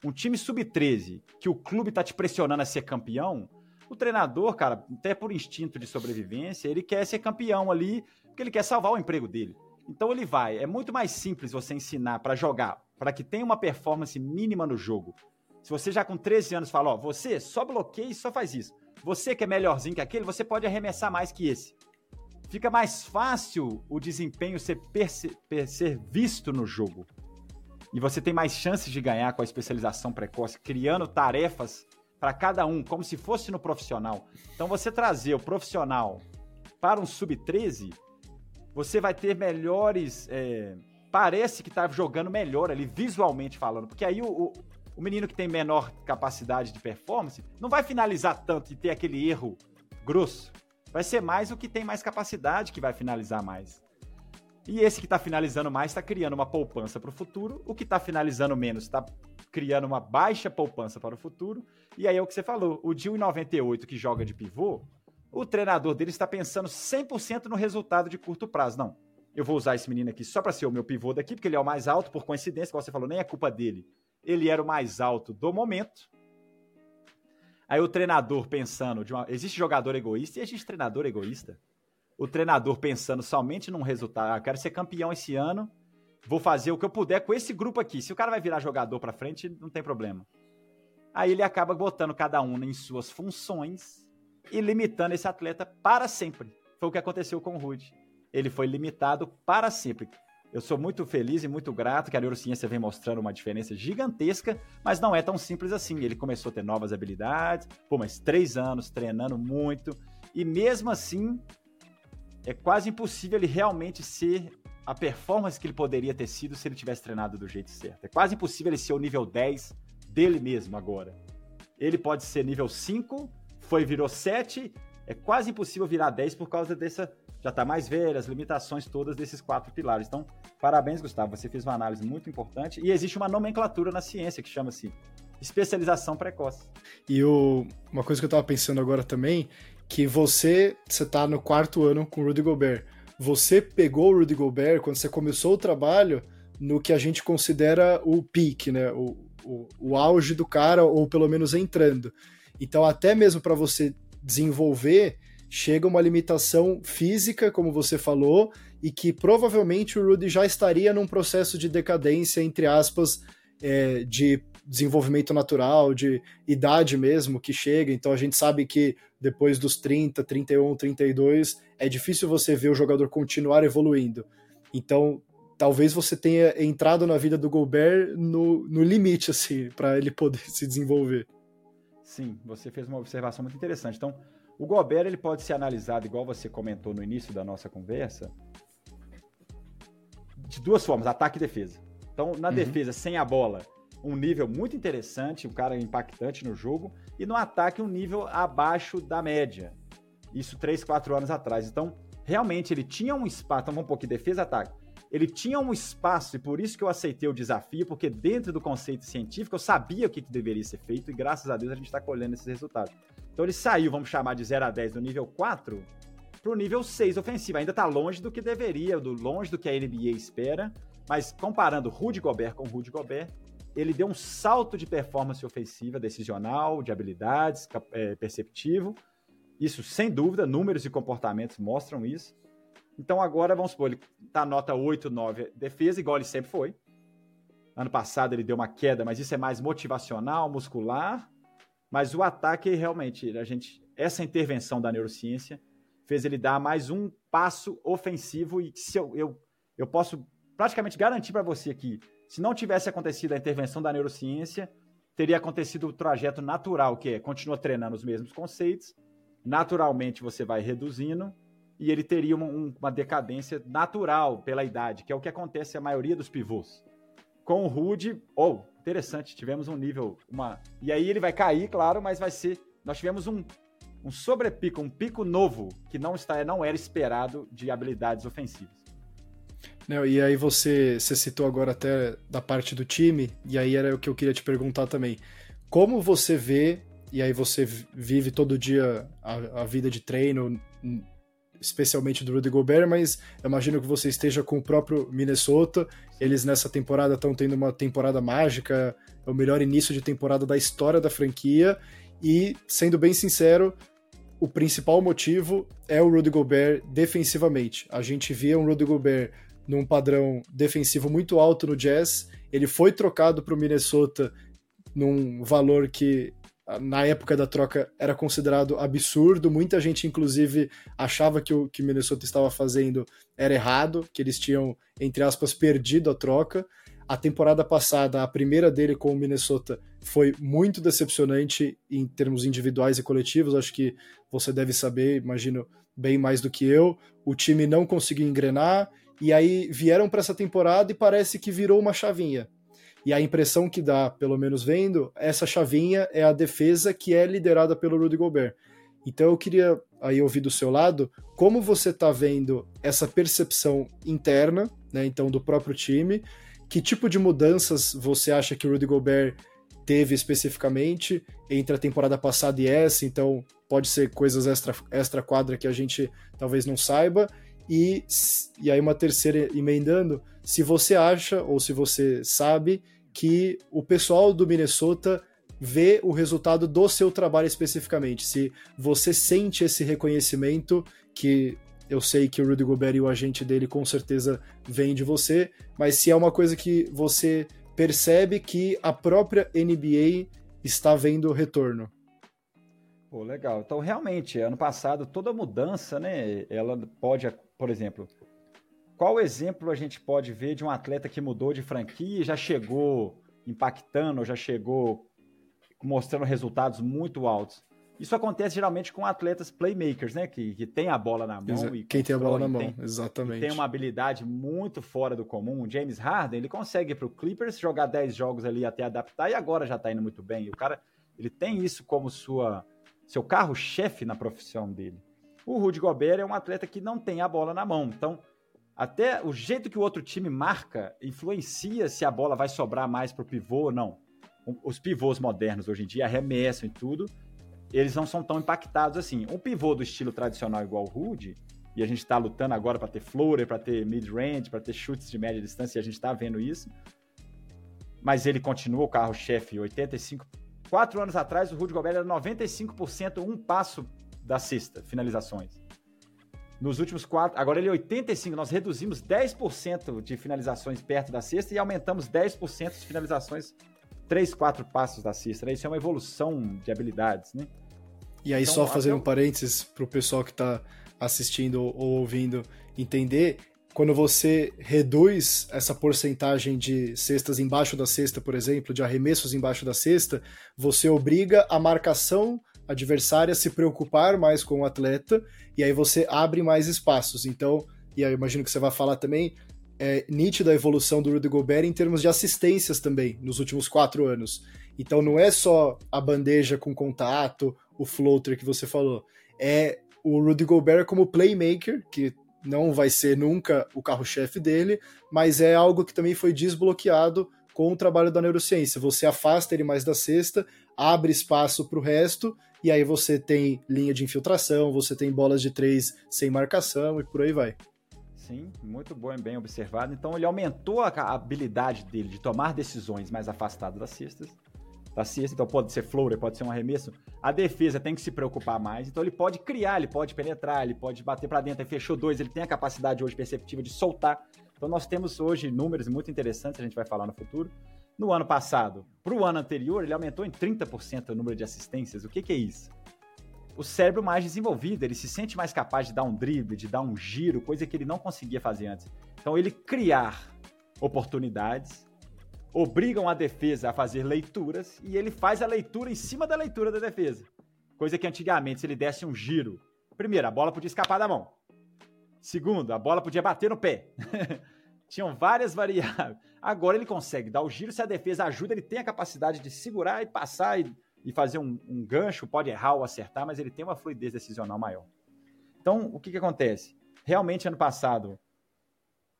um time sub-13 que o clube está te pressionando a ser campeão, o treinador, cara, até por instinto de sobrevivência, ele quer ser campeão ali, porque ele quer salvar o emprego dele. Então ele vai. É muito mais simples você ensinar para jogar, para que tenha uma performance mínima no jogo. Se você já com 13 anos fala, ó, você só bloqueia e só faz isso. Você que é melhorzinho que aquele, você pode arremessar mais que esse. Fica mais fácil o desempenho ser, ser visto no jogo. E você tem mais chances de ganhar com a especialização precoce, criando tarefas para cada um, como se fosse no profissional. Então você trazer o profissional para um sub-13 você vai ter melhores. É, parece que tá jogando melhor ali, visualmente falando. Porque aí o, o, o, menino que tem menor capacidade de performance não vai finalizar tanto e ter aquele erro grosso. Vai ser mais o que tem mais capacidade que vai finalizar mais. E esse que está finalizando mais está criando uma poupança para o futuro. O que está finalizando menos está criando uma baixa poupança para o futuro. E aí é o que você falou: o de 1,98 que joga de pivô, o treinador dele está pensando 100% no resultado de curto prazo. Não, eu vou usar esse menino aqui só para ser o meu pivô daqui, porque ele é o mais alto, por coincidência, como você falou, nem é culpa dele. Ele era o mais alto do momento. Aí o treinador pensando, uma... existe jogador egoísta e existe treinador egoísta. o treinador pensando somente num resultado, ah, quero ser campeão esse ano, vou fazer o que eu puder com esse grupo aqui. Se o cara vai virar jogador para frente, não tem problema. Aí ele acaba botando cada um em suas funções e limitando esse atleta para sempre. Foi o que aconteceu com o Rude. Ele foi limitado para sempre. Eu sou muito feliz e muito grato que a neurociência vem mostrando uma diferença gigantesca, mas não é tão simples assim. Ele começou a ter novas habilidades, pô, mas três anos treinando muito, e mesmo assim é quase impossível ele realmente ser a performance que ele poderia ter sido se ele tivesse treinado do jeito certo. É quase impossível ele ser o nível 10 dele mesmo agora. Ele pode ser nível 5, foi virou 7, é quase impossível virar 10 por causa dessa já está mais velha, as limitações todas desses quatro pilares. Então, parabéns, Gustavo, você fez uma análise muito importante e existe uma nomenclatura na ciência que chama-se especialização precoce. E o, uma coisa que eu estava pensando agora também, que você você está no quarto ano com o Rudy Gobert. Você pegou o Rudy Gobert quando você começou o trabalho no que a gente considera o peak, né? O, o, o auge do cara, ou pelo menos entrando. Então, até mesmo para você desenvolver chega uma limitação física, como você falou, e que provavelmente o Rudy já estaria num processo de decadência, entre aspas, é, de desenvolvimento natural, de idade mesmo que chega. Então a gente sabe que depois dos 30, 31, 32, é difícil você ver o jogador continuar evoluindo. Então talvez você tenha entrado na vida do Gobert no, no limite, assim, para ele poder se desenvolver. Sim, você fez uma observação muito interessante. Então, o Gobert ele pode ser analisado, igual você comentou no início da nossa conversa, de duas formas, ataque e defesa. Então, na uhum. defesa, sem a bola, um nível muito interessante, um cara impactante no jogo, e no ataque, um nível abaixo da média. Isso três, quatro anos atrás. Então, realmente, ele tinha um espaço. Então, vamos um pouquinho, defesa-ataque. Ele tinha um espaço, e por isso que eu aceitei o desafio, porque dentro do conceito científico eu sabia o que, que deveria ser feito, e graças a Deus a gente está colhendo esses resultados. Então ele saiu, vamos chamar de 0 a 10 do nível 4 para o nível 6 ofensivo. Ainda está longe do que deveria, do, longe do que a NBA espera, mas comparando Rudy Gobert com Rudy Gobert, ele deu um salto de performance ofensiva, decisional, de habilidades, é, perceptivo. Isso, sem dúvida, números e comportamentos mostram isso. Então agora, vamos supor, ele está nota 8, 9 defesa, igual ele sempre foi. Ano passado ele deu uma queda, mas isso é mais motivacional, muscular. Mas o ataque, realmente, a gente, essa intervenção da neurociência fez ele dar mais um passo ofensivo e se eu, eu, eu posso praticamente garantir para você que se não tivesse acontecido a intervenção da neurociência, teria acontecido o trajeto natural, que é continua treinando os mesmos conceitos, naturalmente você vai reduzindo e ele teria uma, uma decadência natural pela idade, que é o que acontece a maioria dos pivôs. Com o Rude, ou oh, interessante, tivemos um nível, uma. E aí ele vai cair, claro, mas vai ser. Nós tivemos um, um sobrepico, um pico novo que não, está, não era esperado de habilidades ofensivas. Não, e aí você, você citou agora até da parte do time, e aí era o que eu queria te perguntar também. Como você vê, e aí você vive todo dia a, a vida de treino, especialmente do Rudy Gobert, mas imagino que você esteja com o próprio Minnesota. Eles nessa temporada estão tendo uma temporada mágica, é o melhor início de temporada da história da franquia. E, sendo bem sincero, o principal motivo é o Rudy Gobert defensivamente. A gente via um Rudy Gobert num padrão defensivo muito alto no Jazz. Ele foi trocado para o Minnesota num valor que na época da troca era considerado absurdo. Muita gente, inclusive, achava que o que Minnesota estava fazendo era errado, que eles tinham, entre aspas, perdido a troca. A temporada passada, a primeira dele com o Minnesota, foi muito decepcionante em termos individuais e coletivos. Acho que você deve saber, imagino, bem mais do que eu. O time não conseguiu engrenar, e aí vieram para essa temporada e parece que virou uma chavinha. E a impressão que dá, pelo menos vendo, essa chavinha é a defesa que é liderada pelo Rudy Gobert. Então eu queria aí ouvir do seu lado como você está vendo essa percepção interna, né, então do próprio time, que tipo de mudanças você acha que o Rudy Gobert teve especificamente entre a temporada passada e essa, então pode ser coisas extra, extra quadra que a gente talvez não saiba, e, e aí uma terceira emendando, se você acha ou se você sabe que o pessoal do Minnesota vê o resultado do seu trabalho especificamente. Se você sente esse reconhecimento, que eu sei que o Rudy Gobert e o agente dele com certeza vêm de você, mas se é uma coisa que você percebe que a própria NBA está vendo retorno. Pô, legal. Então, realmente, ano passado, toda mudança, né, ela pode, por exemplo, qual exemplo a gente pode ver de um atleta que mudou de franquia e já chegou impactando, já chegou mostrando resultados muito altos? Isso acontece geralmente com atletas playmakers, né? Que, que tem a bola na mão. E Quem tem a bola na mão, tem, exatamente. tem uma habilidade muito fora do comum. O James Harden, ele consegue ir pro Clippers jogar 10 jogos ali até adaptar e agora já tá indo muito bem. E o cara, ele tem isso como sua seu carro-chefe na profissão dele. O Rudy Gobert é um atleta que não tem a bola na mão. Então, até o jeito que o outro time marca influencia se a bola vai sobrar mais para o pivô ou não. Os pivôs modernos hoje em dia arremessam e tudo, eles não são tão impactados assim. Um pivô do estilo tradicional igual o Rudy, e a gente está lutando agora para ter floater, para ter mid-range, para ter chutes de média distância, e a gente está vendo isso. Mas ele continua o carro-chefe, 85 Quatro anos atrás, o Rudy Gobert era 95% um passo da cesta, finalizações. Nos últimos quatro, agora ele é 85%, nós reduzimos 10% de finalizações perto da cesta e aumentamos 10% de finalizações 3, 4 passos da cesta. Né? Isso é uma evolução de habilidades, né? E aí, então, só fazer um parênteses para o pessoal que está assistindo ou ouvindo entender, quando você reduz essa porcentagem de cestas embaixo da cesta, por exemplo, de arremessos embaixo da cesta, você obriga a marcação adversária se preocupar mais com o atleta e aí você abre mais espaços. Então, e aí eu imagino que você vai falar também, é nítida a evolução do Rudy Gobert em termos de assistências também nos últimos quatro anos. Então não é só a bandeja com contato, o floater que você falou, é o Rudy Gobert como playmaker, que não vai ser nunca o carro-chefe dele, mas é algo que também foi desbloqueado com o trabalho da neurociência. Você afasta ele mais da cesta, abre espaço para o resto, e aí você tem linha de infiltração, você tem bolas de três sem marcação e por aí vai. Sim, muito bom e bem observado. Então ele aumentou a habilidade dele de tomar decisões mais afastado das cestas da cesta, então pode ser floater, pode ser um arremesso. A defesa tem que se preocupar mais, então ele pode criar, ele pode penetrar, ele pode bater para dentro, ele fechou dois, ele tem a capacidade hoje perceptiva de soltar. Então nós temos hoje números muito interessantes, a gente vai falar no futuro. No ano passado, para o ano anterior, ele aumentou em 30% o número de assistências. O que, que é isso? O cérebro mais desenvolvido, ele se sente mais capaz de dar um drible, de dar um giro, coisa que ele não conseguia fazer antes. Então ele criar oportunidades, obrigam a defesa a fazer leituras e ele faz a leitura em cima da leitura da defesa. Coisa que antigamente, se ele desse um giro, primeiro, a bola podia escapar da mão. Segundo, a bola podia bater no pé. Tinham várias variáveis. Agora ele consegue dar o giro, se a defesa ajuda, ele tem a capacidade de segurar e passar e, e fazer um, um, gancho, pode errar ou acertar, mas ele tem uma fluidez decisional maior. Então, o que, que acontece? Realmente, ano passado,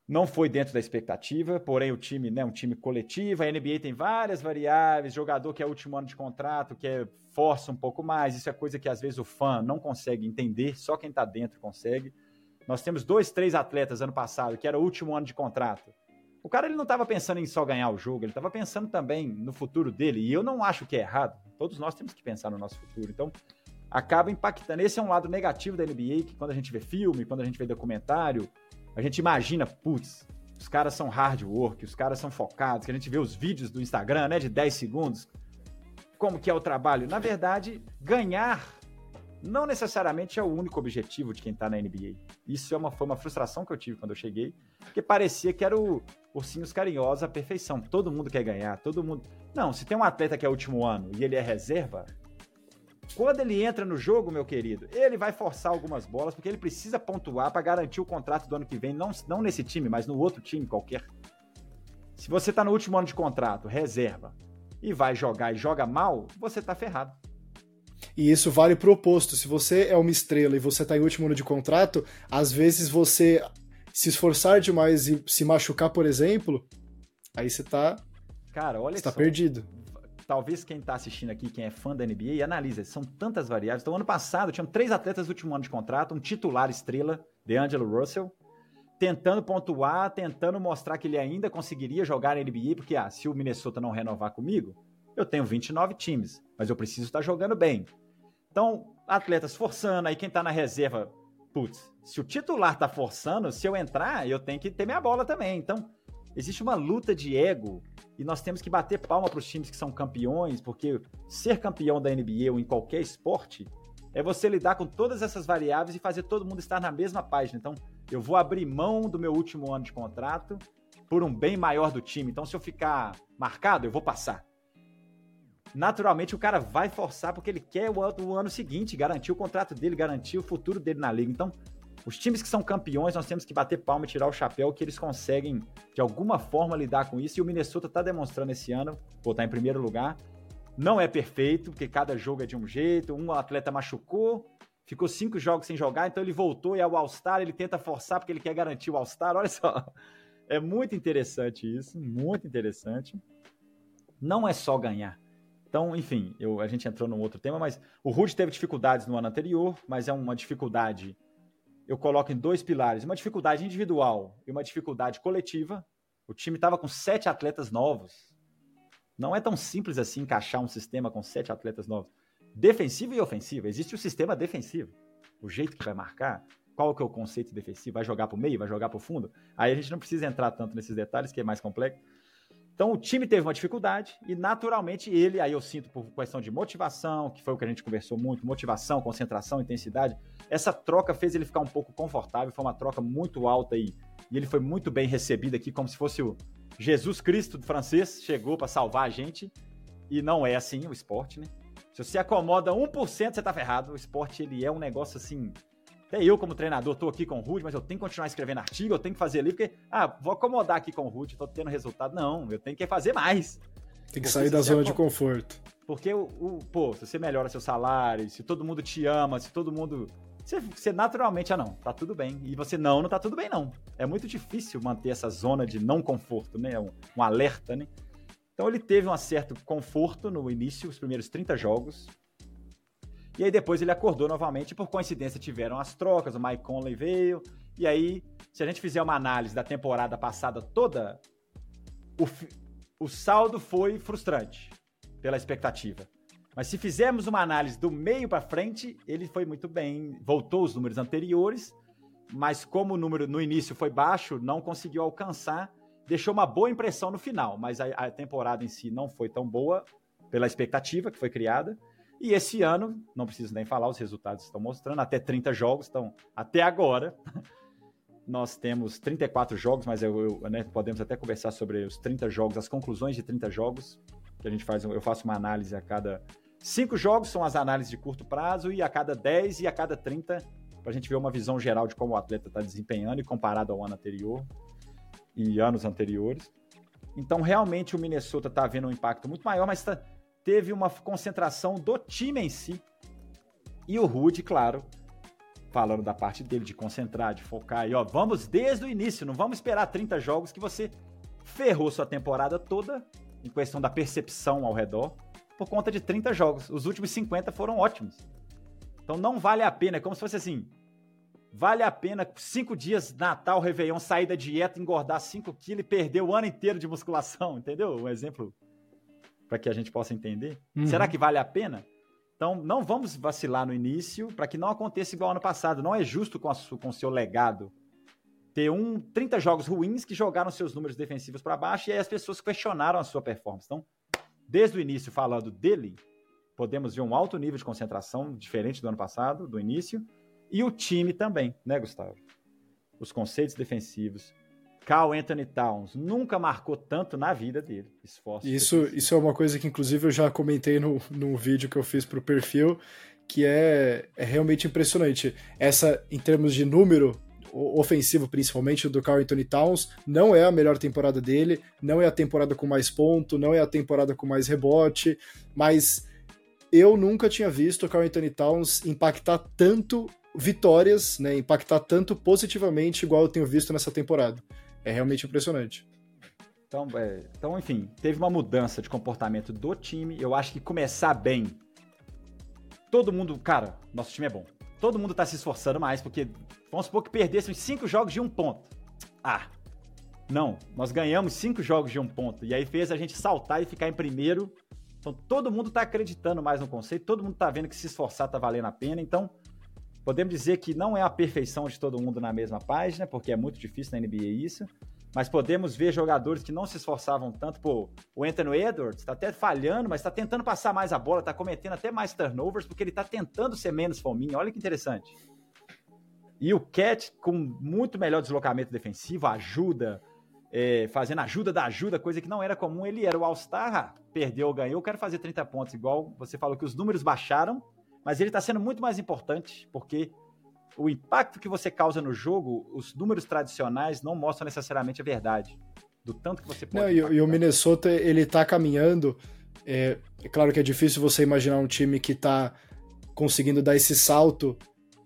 não foi dentro da expectativa, porém o time né, um time coletivo, a NBA tem várias variáveis, jogador que é último ano de contrato, que é, força um pouco mais, isso é coisa que às vezes o fã não consegue entender, só quem está dentro consegue. Nós temos dois, três atletas ano passado que era o último ano de contrato. O cara ele não estava pensando em só ganhar o jogo, ele estava pensando também no futuro dele, e eu não acho que é errado. Todos nós temos que pensar no nosso futuro. Então, acaba impactando. Esse é um lado negativo da NBA, que quando a gente vê filme, quando a gente vê documentário, a gente imagina, putz, os caras são hard work, os caras são focados, que a gente vê os vídeos do Instagram, né, de 10 segundos, como que é o trabalho. Na verdade, ganhar não necessariamente é o único objetivo de quem está na NBA. Isso é uma, foi uma frustração que eu tive quando eu cheguei, porque parecia que era o ursinhos carinhosos à perfeição. Todo mundo quer ganhar, todo mundo... Não, se tem um atleta que é último ano e ele é reserva, quando ele entra no jogo, meu querido, ele vai forçar algumas bolas, porque ele precisa pontuar para garantir o contrato do ano que vem, não, não nesse time, mas no outro time qualquer. Se você está no último ano de contrato, reserva, e vai jogar e joga mal, você está ferrado. E isso vale pro oposto. Se você é uma estrela e você está em último ano de contrato, às vezes você se esforçar demais e se machucar, por exemplo, aí você está Cara, olha você tá perdido talvez quem está assistindo aqui, quem é fã da NBA, analisa, são tantas variáveis. Então, ano passado, tinham três atletas do último ano de contrato, um titular estrela, DeAngelo Russell, tentando pontuar, tentando mostrar que ele ainda conseguiria jogar na NBA, porque ah, se o Minnesota não renovar comigo, eu tenho 29 times, mas eu preciso estar jogando bem. Então, atletas forçando, aí quem está na reserva putz, se o titular tá forçando, se eu entrar, eu tenho que ter minha bola também. Então, existe uma luta de ego e nós temos que bater palma para os times que são campeões, porque ser campeão da NBA ou em qualquer esporte é você lidar com todas essas variáveis e fazer todo mundo estar na mesma página. Então, eu vou abrir mão do meu último ano de contrato por um bem maior do time. Então, se eu ficar marcado, eu vou passar. Naturalmente, o cara vai forçar porque ele quer o, o ano seguinte, garantir o contrato dele, garantir o futuro dele na liga. Então, os times que são campeões, nós temos que bater palma e tirar o chapéu que eles conseguem, de alguma forma, lidar com isso. E o Minnesota está demonstrando esse ano, vou estar em primeiro lugar. Não é perfeito, porque cada jogo é de um jeito. Um atleta machucou, ficou cinco jogos sem jogar, então ele voltou e é o All-Star, ele tenta forçar porque ele quer garantir o All-Star. Olha só. É muito interessante isso, muito interessante. Não é só ganhar. Então, enfim, eu, a gente entrou num outro tema, mas o Rude teve dificuldades no ano anterior, mas é uma dificuldade eu coloco em dois pilares: uma dificuldade individual e uma dificuldade coletiva. O time estava com sete atletas novos. Não é tão simples assim encaixar um sistema com sete atletas novos. Defensivo e ofensivo. Existe o sistema defensivo. O jeito que vai marcar. Qual que é o conceito defensivo? Vai jogar para o meio? Vai jogar para o fundo? Aí a gente não precisa entrar tanto nesses detalhes, que é mais complexo. Então o time teve uma dificuldade e naturalmente ele, aí eu sinto por questão de motivação, que foi o que a gente conversou muito, motivação, concentração, intensidade, essa troca fez ele ficar um pouco confortável, foi uma troca muito alta e, e ele foi muito bem recebido aqui, como se fosse o Jesus Cristo francês, chegou para salvar a gente e não é assim o esporte, né? Se você acomoda 1%, você tá ferrado. O esporte ele é um negócio assim até eu, como treinador, tô aqui com o Rude, mas eu tenho que continuar escrevendo artigo, eu tenho que fazer ali, porque, ah, vou acomodar aqui com o Rude, tô tendo resultado. Não, eu tenho que fazer mais. Tem que porque sair da zona de conforto. Porque, o, o, pô, se você melhora seu salário, se todo mundo te ama, se todo mundo. Você, você, naturalmente, ah, não, tá tudo bem. E você, não, não tá tudo bem, não. É muito difícil manter essa zona de não conforto, né? Um, um alerta, né? Então ele teve um certo conforto no início, os primeiros 30 jogos. E aí depois ele acordou novamente, por coincidência tiveram as trocas, o Mike Conley veio, e aí, se a gente fizer uma análise da temporada passada toda, o, o saldo foi frustrante pela expectativa. Mas se fizermos uma análise do meio para frente, ele foi muito bem, voltou os números anteriores, mas como o número no início foi baixo, não conseguiu alcançar, deixou uma boa impressão no final, mas a, a temporada em si não foi tão boa pela expectativa que foi criada. E esse ano, não preciso nem falar, os resultados estão mostrando, até 30 jogos estão, até agora, nós temos 34 jogos, mas eu, eu né, podemos até conversar sobre os 30 jogos, as conclusões de 30 jogos, que a gente faz, eu faço uma análise a cada cinco jogos, são as análises de curto prazo, e a cada 10 e a cada 30, para a gente ver uma visão geral de como o atleta está desempenhando e comparado ao ano anterior e anos anteriores. Então, realmente, o Minnesota está vendo um impacto muito maior, mas está teve uma concentração do time em si. E o Rude, claro, falando da parte dele de concentrar, de focar. E ó, vamos desde o início, não vamos esperar 30 jogos que você ferrou sua temporada toda em questão da percepção ao redor por conta de 30 jogos. Os últimos 50 foram ótimos. Então não vale a pena, é como se fosse assim. Vale a pena cinco dias, Natal, Réveillon, sair da dieta, engordar 5 quilos e perder o ano inteiro de musculação, entendeu? Um exemplo para que a gente possa entender? Uhum. Será que vale a pena? Então, não vamos vacilar no início para que não aconteça igual ano passado. Não é justo com, o seu legado ter um 30 jogos ruins que jogaram seus números defensivos para baixo e aí as pessoas questionaram a sua performance. Então, desde o início, falando dele, podemos ver um alto nível de concentração, diferente do ano passado, do início, e o time também, né, Gustavo? Os conceitos defensivos, Carl Anthony Towns nunca marcou tanto na vida dele. Esforço. Isso, isso é uma coisa que, inclusive, eu já comentei no, no vídeo que eu fiz para o perfil, que é, é realmente impressionante. Essa, em termos de número ofensivo, principalmente do Carl Anthony Towns, não é a melhor temporada dele, não é a temporada com mais ponto, não é a temporada com mais rebote, mas eu nunca tinha visto o Carl Anthony Towns impactar tanto vitórias, né, impactar tanto positivamente igual eu tenho visto nessa temporada. É realmente impressionante. Então, é, então, enfim, teve uma mudança de comportamento do time. Eu acho que começar bem. Todo mundo, cara, nosso time é bom. Todo mundo tá se esforçando mais, porque vamos supor que perdessem cinco jogos de um ponto. Ah, não, nós ganhamos cinco jogos de um ponto. E aí fez a gente saltar e ficar em primeiro. Então todo mundo tá acreditando mais no conceito, todo mundo tá vendo que se esforçar tá valendo a pena. Então, Podemos dizer que não é a perfeição de todo mundo na mesma página, porque é muito difícil na NBA isso. Mas podemos ver jogadores que não se esforçavam tanto. Pô, o Anthony Edwards está até falhando, mas está tentando passar mais a bola, está cometendo até mais turnovers, porque ele está tentando ser menos fominha. Olha que interessante. E o Cat, com muito melhor deslocamento defensivo, ajuda, é, fazendo ajuda da ajuda, coisa que não era comum. Ele era o All-Star, perdeu ou ganhou, quero fazer 30 pontos, igual você falou que os números baixaram, mas ele está sendo muito mais importante, porque o impacto que você causa no jogo, os números tradicionais não mostram necessariamente a verdade. Do tanto que você pode. Não, e, e, o Minnesota, ele tá caminhando. É, é, claro que é difícil você imaginar um time que tá conseguindo dar esse salto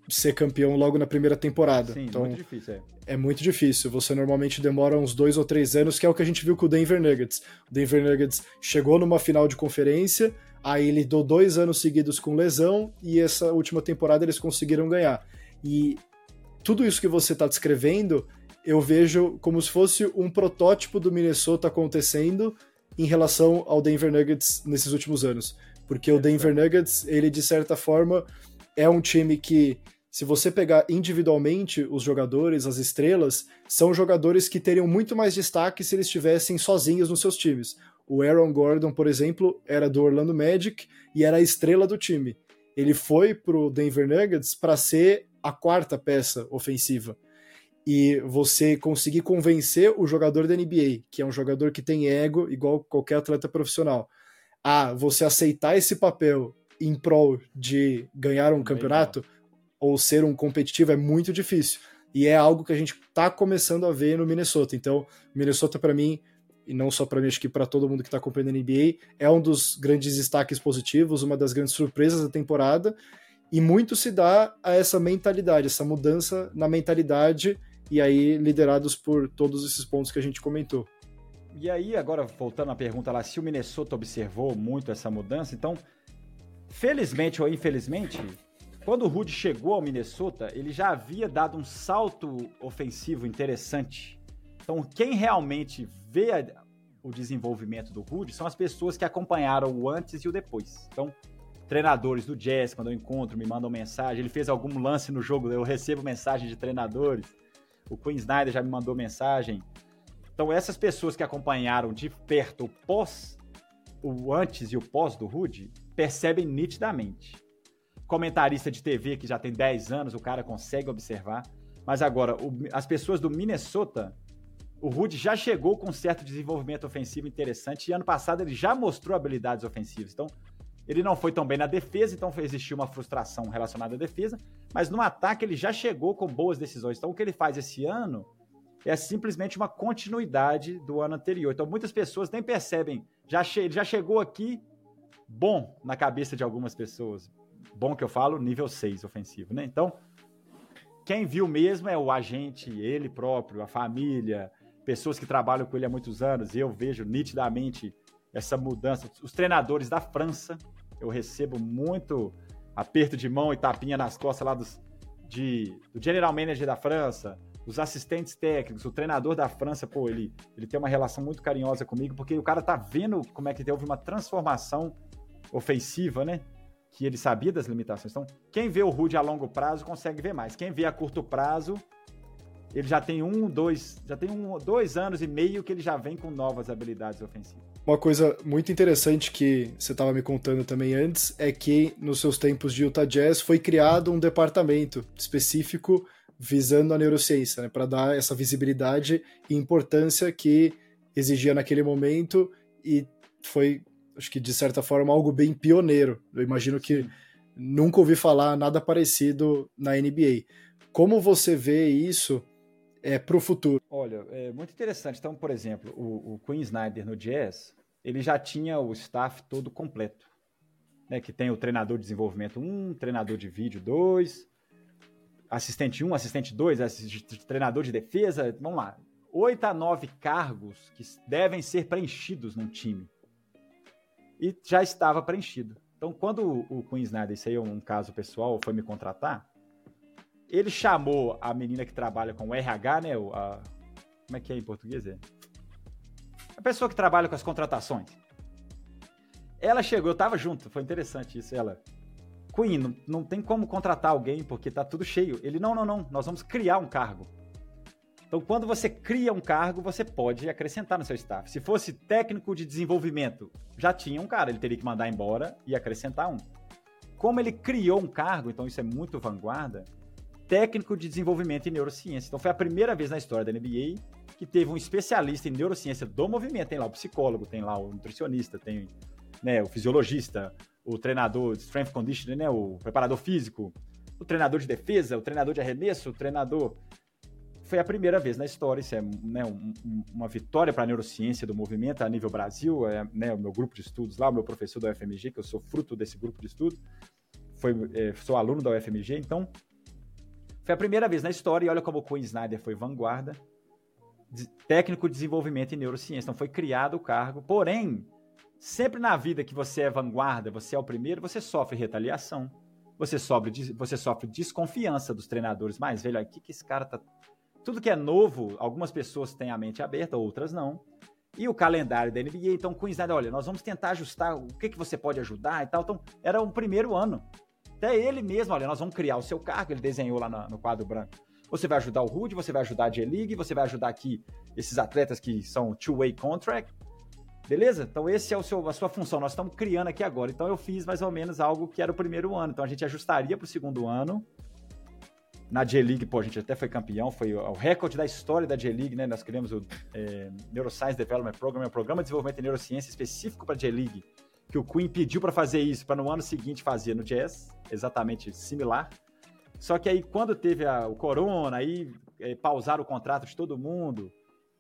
ser campeão logo na primeira temporada. Sim, então, muito difícil, é. é. muito difícil. Você normalmente demora uns dois ou três anos, que é o que a gente viu com o Denver Nuggets. O Denver Nuggets chegou numa final de conferência, aí ele deu dois anos seguidos com lesão, e essa última temporada eles conseguiram ganhar. E tudo isso que você está descrevendo, eu vejo como se fosse um protótipo do Minnesota acontecendo em relação ao Denver Nuggets nesses últimos anos. Porque o Denver Nuggets, ele de certa forma é um time que se você pegar individualmente os jogadores, as estrelas, são jogadores que teriam muito mais destaque se eles estivessem sozinhos nos seus times. O Aaron Gordon, por exemplo, era do Orlando Magic e era a estrela do time. Ele foi pro Denver Nuggets para ser a quarta peça ofensiva. E você conseguir convencer o jogador da NBA, que é um jogador que tem ego, igual qualquer atleta profissional, a você aceitar esse papel em prol de ganhar um campeonato, ou ser um competitivo é muito difícil. E é algo que a gente está começando a ver no Minnesota. Então, Minnesota para mim, e não só para mim, acho que para todo mundo que está acompanhando a NBA, é um dos grandes destaques positivos, uma das grandes surpresas da temporada. E muito se dá a essa mentalidade, essa mudança na mentalidade, e aí liderados por todos esses pontos que a gente comentou. E aí, agora voltando à pergunta lá, se o Minnesota observou muito essa mudança, então, felizmente ou infelizmente, quando o Rudy chegou ao Minnesota, ele já havia dado um salto ofensivo interessante. Então, quem realmente vê a, o desenvolvimento do Rudy são as pessoas que acompanharam o antes e o depois. Então, treinadores do Jazz, quando eu encontro, me mandam mensagem. Ele fez algum lance no jogo, eu recebo mensagem de treinadores. O Queen Snyder já me mandou mensagem. Então, essas pessoas que acompanharam de perto o pós, o antes e o pós do Rudy, percebem nitidamente comentarista de TV que já tem 10 anos, o cara consegue observar. Mas agora, o, as pessoas do Minnesota, o Rudy já chegou com um certo desenvolvimento ofensivo interessante e ano passado ele já mostrou habilidades ofensivas. Então, ele não foi tão bem na defesa, então existiu uma frustração relacionada à defesa, mas no ataque ele já chegou com boas decisões. Então, o que ele faz esse ano é simplesmente uma continuidade do ano anterior. Então, muitas pessoas nem percebem. Já ele já chegou aqui bom na cabeça de algumas pessoas bom que eu falo, nível 6 ofensivo, né? Então, quem viu mesmo é o agente, ele próprio, a família, pessoas que trabalham com ele há muitos anos. Eu vejo nitidamente essa mudança. Os treinadores da França, eu recebo muito aperto de mão e tapinha nas costas lá dos, de, do general manager da França, os assistentes técnicos, o treinador da França, pô, ele, ele tem uma relação muito carinhosa comigo, porque o cara tá vendo como é que houve uma transformação ofensiva, né? que ele sabia das limitações. Então, quem vê o Rude a longo prazo consegue ver mais. Quem vê a curto prazo, ele já tem um, dois, já tem um, dois anos e meio que ele já vem com novas habilidades ofensivas. Uma coisa muito interessante que você estava me contando também antes é que nos seus tempos de Utah Jazz foi criado um departamento específico visando a neurociência, né, para dar essa visibilidade e importância que exigia naquele momento e foi acho que de certa forma algo bem pioneiro. Eu imagino que nunca ouvi falar nada parecido na NBA. Como você vê isso é, para o futuro? Olha, é muito interessante. Então, por exemplo, o, o Queen Snyder no Jazz, ele já tinha o staff todo completo. Né, que tem o treinador de desenvolvimento 1, treinador de vídeo 2, assistente 1, assistente 2, assistente, treinador de defesa, vamos lá. 8 a 9 cargos que devem ser preenchidos num time e já estava preenchido. Então, quando o Queen Snyder, isso aí é um caso pessoal, foi me contratar, ele chamou a menina que trabalha com o RH, né? A, como é que é em português? É? A pessoa que trabalha com as contratações. Ela chegou, eu tava junto, foi interessante isso. Ela, Queen, não, não tem como contratar alguém porque tá tudo cheio. Ele, não, não, não, nós vamos criar um cargo. Então, quando você cria um cargo, você pode acrescentar no seu staff. Se fosse técnico de desenvolvimento, já tinha um cara, ele teria que mandar embora e acrescentar um. Como ele criou um cargo, então isso é muito vanguarda, técnico de desenvolvimento em neurociência. Então, foi a primeira vez na história da NBA que teve um especialista em neurociência do movimento. Tem lá o psicólogo, tem lá o nutricionista, tem né, o fisiologista, o treinador de strength conditioning, né, o preparador físico, o treinador de defesa, o treinador de arremesso, o treinador. Foi a primeira vez na história, isso é né, um, uma vitória para a neurociência do movimento a nível Brasil, é né, o meu grupo de estudos lá, o meu professor da UFMG, que eu sou fruto desse grupo de estudo, foi, é, sou aluno da UFMG, então foi a primeira vez na história, e olha como o Queen Snyder foi vanguarda, de, técnico de desenvolvimento em neurociência, então foi criado o cargo, porém, sempre na vida que você é vanguarda, você é o primeiro, você sofre retaliação, você sofre, você sofre desconfiança dos treinadores mais velhos, o que, que esse cara tá tudo que é novo, algumas pessoas têm a mente aberta, outras não. E o calendário da NBA, então Queensland, olha, nós vamos tentar ajustar o que, que você pode ajudar e tal. Então, era o primeiro ano. Até ele mesmo, olha, nós vamos criar o seu cargo, ele desenhou lá no, no quadro branco. Você vai ajudar o Rude, você vai ajudar a J-League, você vai ajudar aqui esses atletas que são two-way contract. Beleza? Então, esse é o seu, a sua função. Nós estamos criando aqui agora. Então, eu fiz mais ou menos algo que era o primeiro ano. Então, a gente ajustaria para o segundo ano na J-League, pô, a gente até foi campeão, foi o recorde da história da J-League, né? Nós criamos o é, Neuroscience Development Program, é um programa de desenvolvimento de neurociência específico para J-League, que o Queen pediu para fazer isso, para no ano seguinte fazer no Jazz, exatamente similar. Só que aí, quando teve a, o Corona, aí é, pausaram o contrato de todo mundo,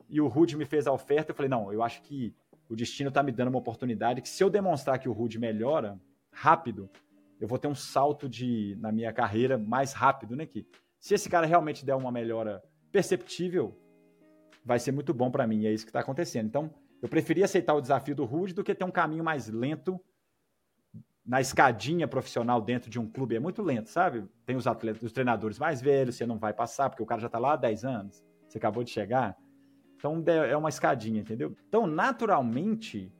e o Rude me fez a oferta, eu falei, não, eu acho que o destino está me dando uma oportunidade que se eu demonstrar que o Rude melhora rápido, eu vou ter um salto de na minha carreira mais rápido, né? Que se esse cara realmente der uma melhora perceptível, vai ser muito bom para mim. E é isso que está acontecendo. Então, eu preferi aceitar o desafio do Rude do que ter um caminho mais lento na escadinha profissional dentro de um clube. É muito lento, sabe? Tem os atletas, os treinadores mais velhos, você não vai passar, porque o cara já está lá há 10 anos, você acabou de chegar. Então, é uma escadinha, entendeu? Então, naturalmente,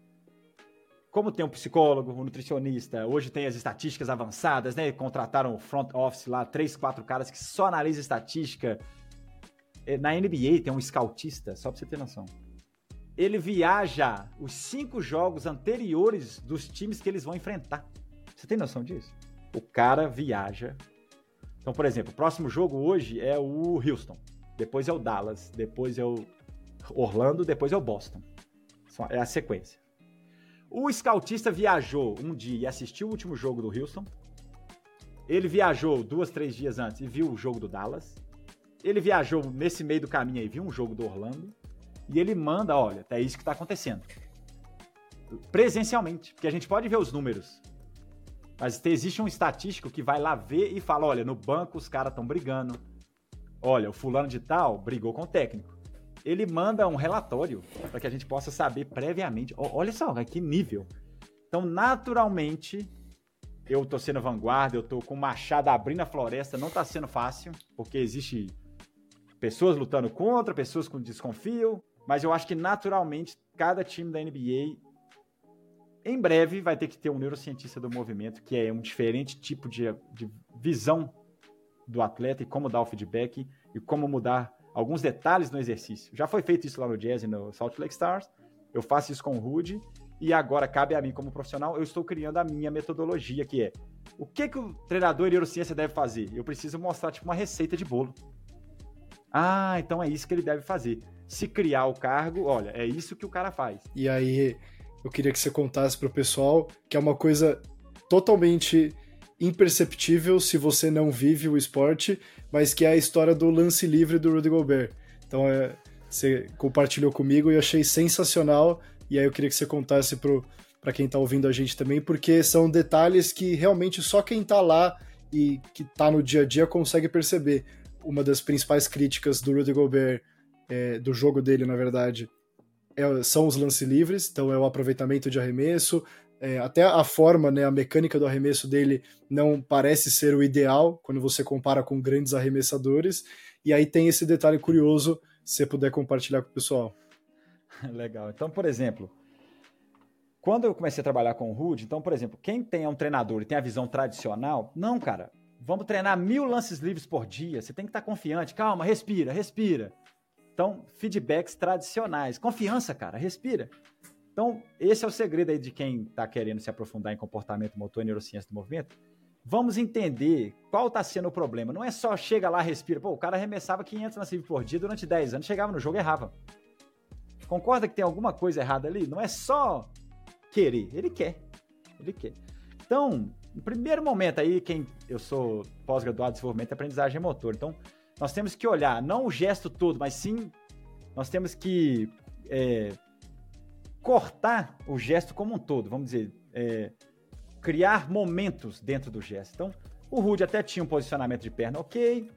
como tem um psicólogo, um nutricionista, hoje tem as estatísticas avançadas, né? Contrataram o front office lá, três, quatro caras que só analisam estatística. É, na NBA tem um scoutista, só pra você ter noção. Ele viaja os cinco jogos anteriores dos times que eles vão enfrentar. Você tem noção disso? O cara viaja. Então, por exemplo, o próximo jogo hoje é o Houston, depois é o Dallas, depois é o Orlando, depois é o Boston. É a sequência. O scoutista viajou um dia e assistiu o último jogo do Houston. Ele viajou duas, três dias antes e viu o jogo do Dallas. Ele viajou nesse meio do caminho e viu um jogo do Orlando. E ele manda, olha, é isso que está acontecendo. Presencialmente, porque a gente pode ver os números. Mas existe um estatístico que vai lá ver e fala: olha, no banco os caras estão brigando. Olha, o fulano de tal brigou com o técnico ele manda um relatório para que a gente possa saber previamente. Olha só, que nível. Então, naturalmente, eu tô sendo vanguarda, eu tô com o machado abrindo a floresta, não tá sendo fácil, porque existe pessoas lutando contra, pessoas com desconfio, mas eu acho que naturalmente cada time da NBA em breve vai ter que ter um neurocientista do movimento, que é um diferente tipo de, de visão do atleta e como dar o feedback e como mudar alguns detalhes no exercício. Já foi feito isso lá no Jazz e no Salt Lake Stars. Eu faço isso com o Rude. E agora cabe a mim, como profissional, eu estou criando a minha metodologia, que é o que, que o treinador de neurociência deve fazer? Eu preciso mostrar, tipo, uma receita de bolo. Ah, então é isso que ele deve fazer. Se criar o cargo, olha, é isso que o cara faz. E aí, eu queria que você contasse para o pessoal que é uma coisa totalmente imperceptível se você não vive o esporte, mas que é a história do lance livre do Rudy Gobert. Então, é, você compartilhou comigo e achei sensacional, e aí eu queria que você contasse para quem está ouvindo a gente também, porque são detalhes que realmente só quem está lá e que está no dia a dia consegue perceber. Uma das principais críticas do Rudy Gobert, é, do jogo dele, na verdade, é, são os lance livres, então é o aproveitamento de arremesso, é, até a forma, né, a mecânica do arremesso dele não parece ser o ideal quando você compara com grandes arremessadores. E aí tem esse detalhe curioso, se você puder compartilhar com o pessoal. Legal. Então, por exemplo, quando eu comecei a trabalhar com o Rude, então, por exemplo, quem tem um treinador e tem a visão tradicional, não, cara, vamos treinar mil lances livres por dia, você tem que estar confiante, calma, respira, respira. Então, feedbacks tradicionais, confiança, cara, respira. Então, esse é o segredo aí de quem está querendo se aprofundar em comportamento motor e neurociência do movimento. Vamos entender qual está sendo o problema. Não é só chega lá, respira. Pô, o cara arremessava 500 lances por dia durante 10 anos, chegava no jogo e errava. Concorda que tem alguma coisa errada ali? Não é só querer. Ele quer. Ele quer. Então, no primeiro momento aí, quem eu sou pós-graduado em desenvolvimento e aprendizagem motor. Então, nós temos que olhar não o gesto todo, mas sim nós temos que é, cortar o gesto como um todo. Vamos dizer, é, criar momentos dentro do gesto. Então, o Rude até tinha um posicionamento de perna ok,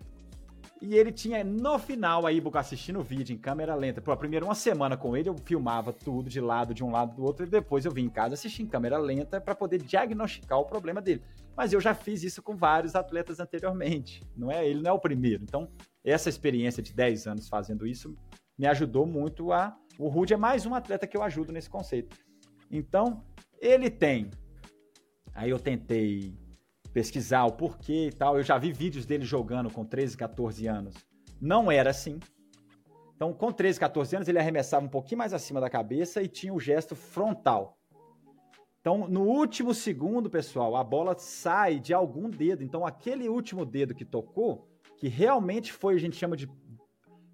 e ele tinha, no final, aí, assistindo o vídeo em câmera lenta. Pô, primeiro uma semana com ele, eu filmava tudo de lado, de um lado do outro, e depois eu vim em casa assistir em câmera lenta para poder diagnosticar o problema dele. Mas eu já fiz isso com vários atletas anteriormente. Não é Ele não é o primeiro. Então, essa experiência de 10 anos fazendo isso me ajudou muito a. O Rude é mais um atleta que eu ajudo nesse conceito. Então, ele tem. Aí eu tentei pesquisar o porquê e tal. Eu já vi vídeos dele jogando com 13, 14 anos. Não era assim. Então, com 13, 14 anos, ele arremessava um pouquinho mais acima da cabeça e tinha o gesto frontal. Então, no último segundo, pessoal, a bola sai de algum dedo. Então, aquele último dedo que tocou, que realmente foi, a gente chama de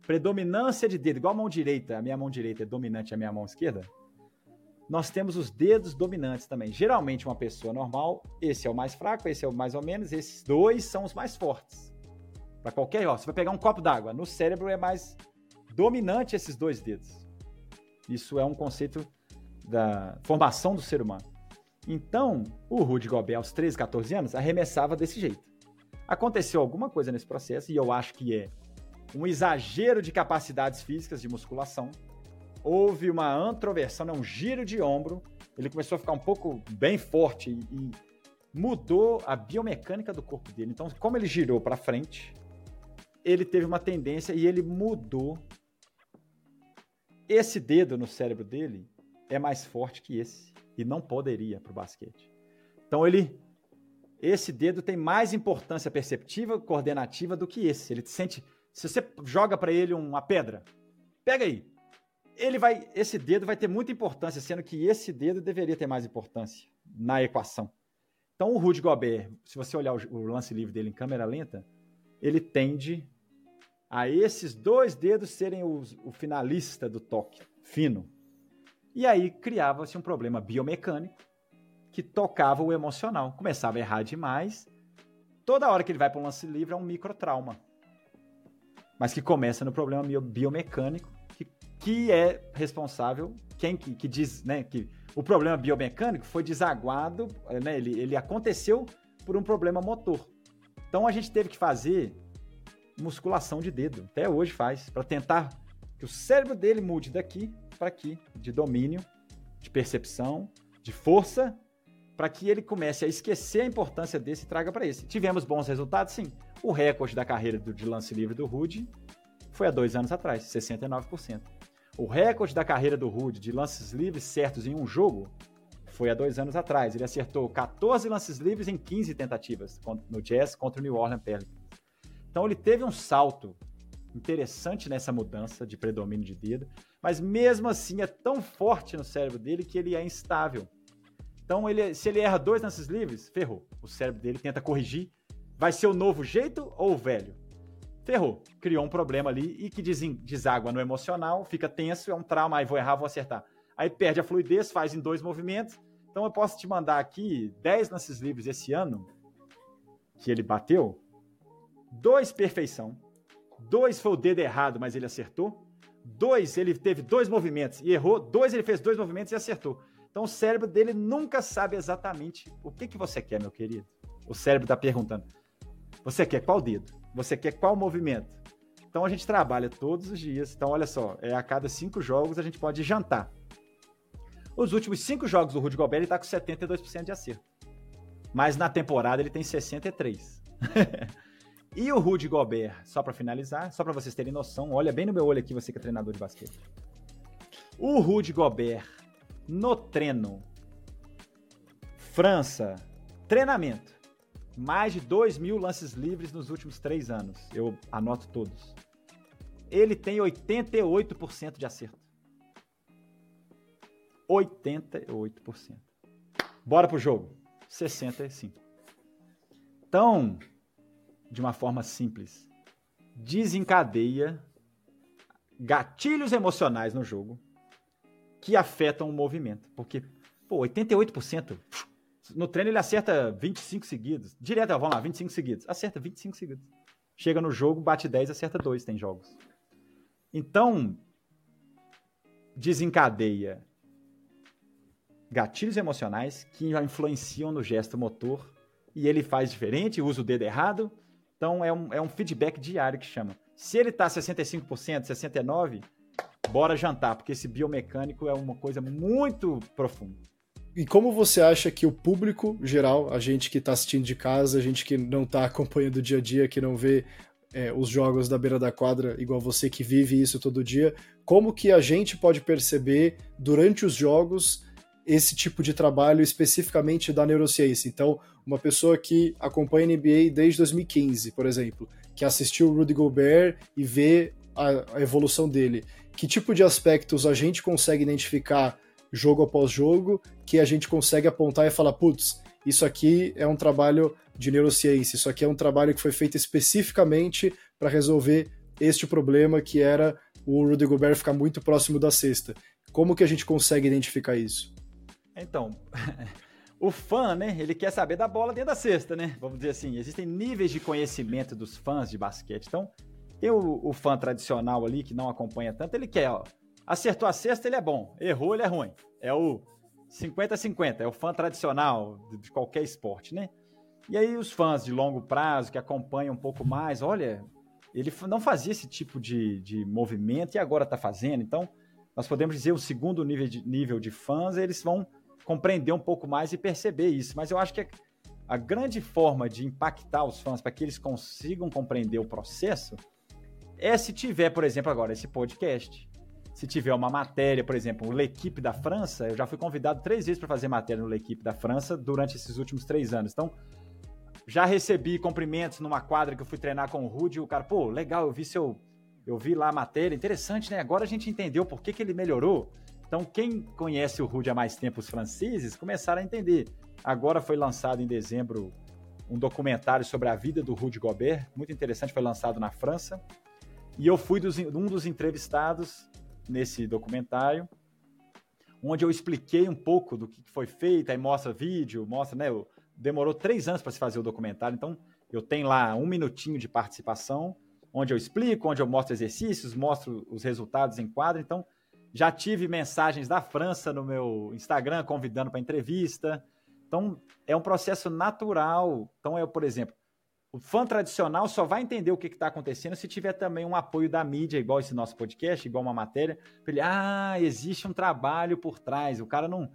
predominância de dedo, igual a mão direita, a minha mão direita é dominante, a minha mão esquerda nós temos os dedos dominantes também. Geralmente, uma pessoa normal, esse é o mais fraco, esse é o mais ou menos, esses dois são os mais fortes. Para qualquer, ó, você vai pegar um copo d'água, no cérebro é mais dominante esses dois dedos. Isso é um conceito da formação do ser humano. Então, o Rudy Gobert, aos 13, 14 anos, arremessava desse jeito. Aconteceu alguma coisa nesse processo, e eu acho que é um exagero de capacidades físicas de musculação, houve uma antroversão, né, um giro de ombro. Ele começou a ficar um pouco bem forte e, e mudou a biomecânica do corpo dele. Então, como ele girou para frente, ele teve uma tendência e ele mudou. Esse dedo no cérebro dele é mais forte que esse e não poderia para o basquete. Então ele, esse dedo tem mais importância perceptiva, coordenativa do que esse. Ele sente, se você joga para ele uma pedra, pega aí, ele vai, esse dedo vai ter muita importância, sendo que esse dedo deveria ter mais importância na equação. Então, o Rudy Gobert, se você olhar o, o lance livre dele em câmera lenta, ele tende a esses dois dedos serem os, o finalista do toque fino. E aí criava-se um problema biomecânico que tocava o emocional. Começava a errar demais. Toda hora que ele vai para um lance livre é um microtrauma. Mas que começa no problema biomecânico que é responsável, quem que, que, diz, né, que o problema biomecânico foi desaguado, né, ele, ele aconteceu por um problema motor. Então a gente teve que fazer musculação de dedo, até hoje faz, para tentar que o cérebro dele mude daqui para aqui, de domínio, de percepção, de força, para que ele comece a esquecer a importância desse e traga para esse. Tivemos bons resultados, sim. O recorde da carreira do, de lance livre do Rude foi há dois anos atrás, 69%. O recorde da carreira do Rude de lances livres certos em um jogo foi há dois anos atrás. Ele acertou 14 lances livres em 15 tentativas no Jazz contra o New Orleans Pelicans. Então ele teve um salto interessante nessa mudança de predomínio de dedo, mas mesmo assim é tão forte no cérebro dele que ele é instável. Então, ele, se ele erra dois lances livres, ferrou. O cérebro dele tenta corrigir. Vai ser o novo jeito ou o velho? Ferrou. Criou um problema ali e que deságua no emocional, fica tenso, é um trauma, aí vou errar, vou acertar. Aí perde a fluidez, faz em dois movimentos. Então eu posso te mandar aqui 10 lances livres esse ano que ele bateu. Dois perfeição. Dois foi o dedo errado, mas ele acertou. Dois, ele teve dois movimentos e errou. Dois, ele fez dois movimentos e acertou. Então o cérebro dele nunca sabe exatamente o que, que você quer, meu querido. O cérebro está perguntando: você quer qual dedo? Você quer qual movimento? Então a gente trabalha todos os dias. Então, olha só, é a cada cinco jogos a gente pode jantar. Os últimos cinco jogos do Rudy Gobert ele está com 72% de acerto. Mas na temporada ele tem 63%. e o Rudy Gobert, só para finalizar, só para vocês terem noção, olha bem no meu olho aqui, você que é treinador de basquete. O Rudy Gobert, no treino, França, treinamento. Mais de 2 mil lances livres nos últimos três anos. Eu anoto todos. Ele tem 88% de acerto. 88%. Bora pro jogo. 65. Então, de uma forma simples, desencadeia gatilhos emocionais no jogo que afetam o movimento. Porque, pô, 88%. No treino ele acerta 25 seguidos. Direto, vamos lá, 25 seguidos. Acerta 25 seguidos. Chega no jogo, bate 10, acerta 2, tem jogos. Então, desencadeia gatilhos emocionais que influenciam no gesto motor e ele faz diferente, usa o dedo errado. Então é um, é um feedback diário que chama. Se ele tá 65%, 69%, bora jantar, porque esse biomecânico é uma coisa muito profunda. E como você acha que o público geral, a gente que está assistindo de casa, a gente que não está acompanhando o dia a dia, que não vê é, os jogos da beira da quadra, igual você que vive isso todo dia, como que a gente pode perceber durante os jogos esse tipo de trabalho especificamente da neurociência? Então, uma pessoa que acompanha a NBA desde 2015, por exemplo, que assistiu o Rudy Gobert e vê a, a evolução dele, que tipo de aspectos a gente consegue identificar jogo após jogo que a gente consegue apontar e falar, putz, isso aqui é um trabalho de neurociência, isso aqui é um trabalho que foi feito especificamente para resolver este problema que era o Rudy Gobert ficar muito próximo da cesta. Como que a gente consegue identificar isso? Então, o fã, né, ele quer saber da bola dentro da cesta, né? Vamos dizer assim, existem níveis de conhecimento dos fãs de basquete. Então, tem o, o fã tradicional ali que não acompanha tanto, ele quer, ó, acertou a cesta, ele é bom, errou, ele é ruim. É o 50-50, é o fã tradicional de qualquer esporte, né? E aí os fãs de longo prazo que acompanham um pouco mais, olha, ele não fazia esse tipo de, de movimento e agora está fazendo. Então, nós podemos dizer o segundo nível de, nível de fãs, eles vão compreender um pouco mais e perceber isso. Mas eu acho que a grande forma de impactar os fãs para que eles consigam compreender o processo é se tiver, por exemplo, agora esse podcast se tiver uma matéria, por exemplo, o L'Equipe da França, eu já fui convidado três vezes para fazer matéria no L'Equipe da França durante esses últimos três anos. Então, já recebi cumprimentos numa quadra que eu fui treinar com o Rudy, e o cara, pô, legal, eu vi seu. Eu vi lá a matéria, interessante, né? Agora a gente entendeu por que, que ele melhorou. Então, quem conhece o Rudy há mais tempo, os franceses, começaram a entender. Agora foi lançado em dezembro um documentário sobre a vida do Rudy Gobert, muito interessante, foi lançado na França. E eu fui dos, um dos entrevistados nesse documentário, onde eu expliquei um pouco do que foi feito, aí mostra vídeo, mostra, né? Demorou três anos para se fazer o documentário, então eu tenho lá um minutinho de participação, onde eu explico, onde eu mostro exercícios, mostro os resultados em quadro. Então, já tive mensagens da França no meu Instagram convidando para entrevista. Então, é um processo natural. Então, eu, por exemplo, o fã tradicional só vai entender o que está acontecendo se tiver também um apoio da mídia, igual esse nosso podcast, igual uma matéria. Ele, ah, existe um trabalho por trás. O cara não.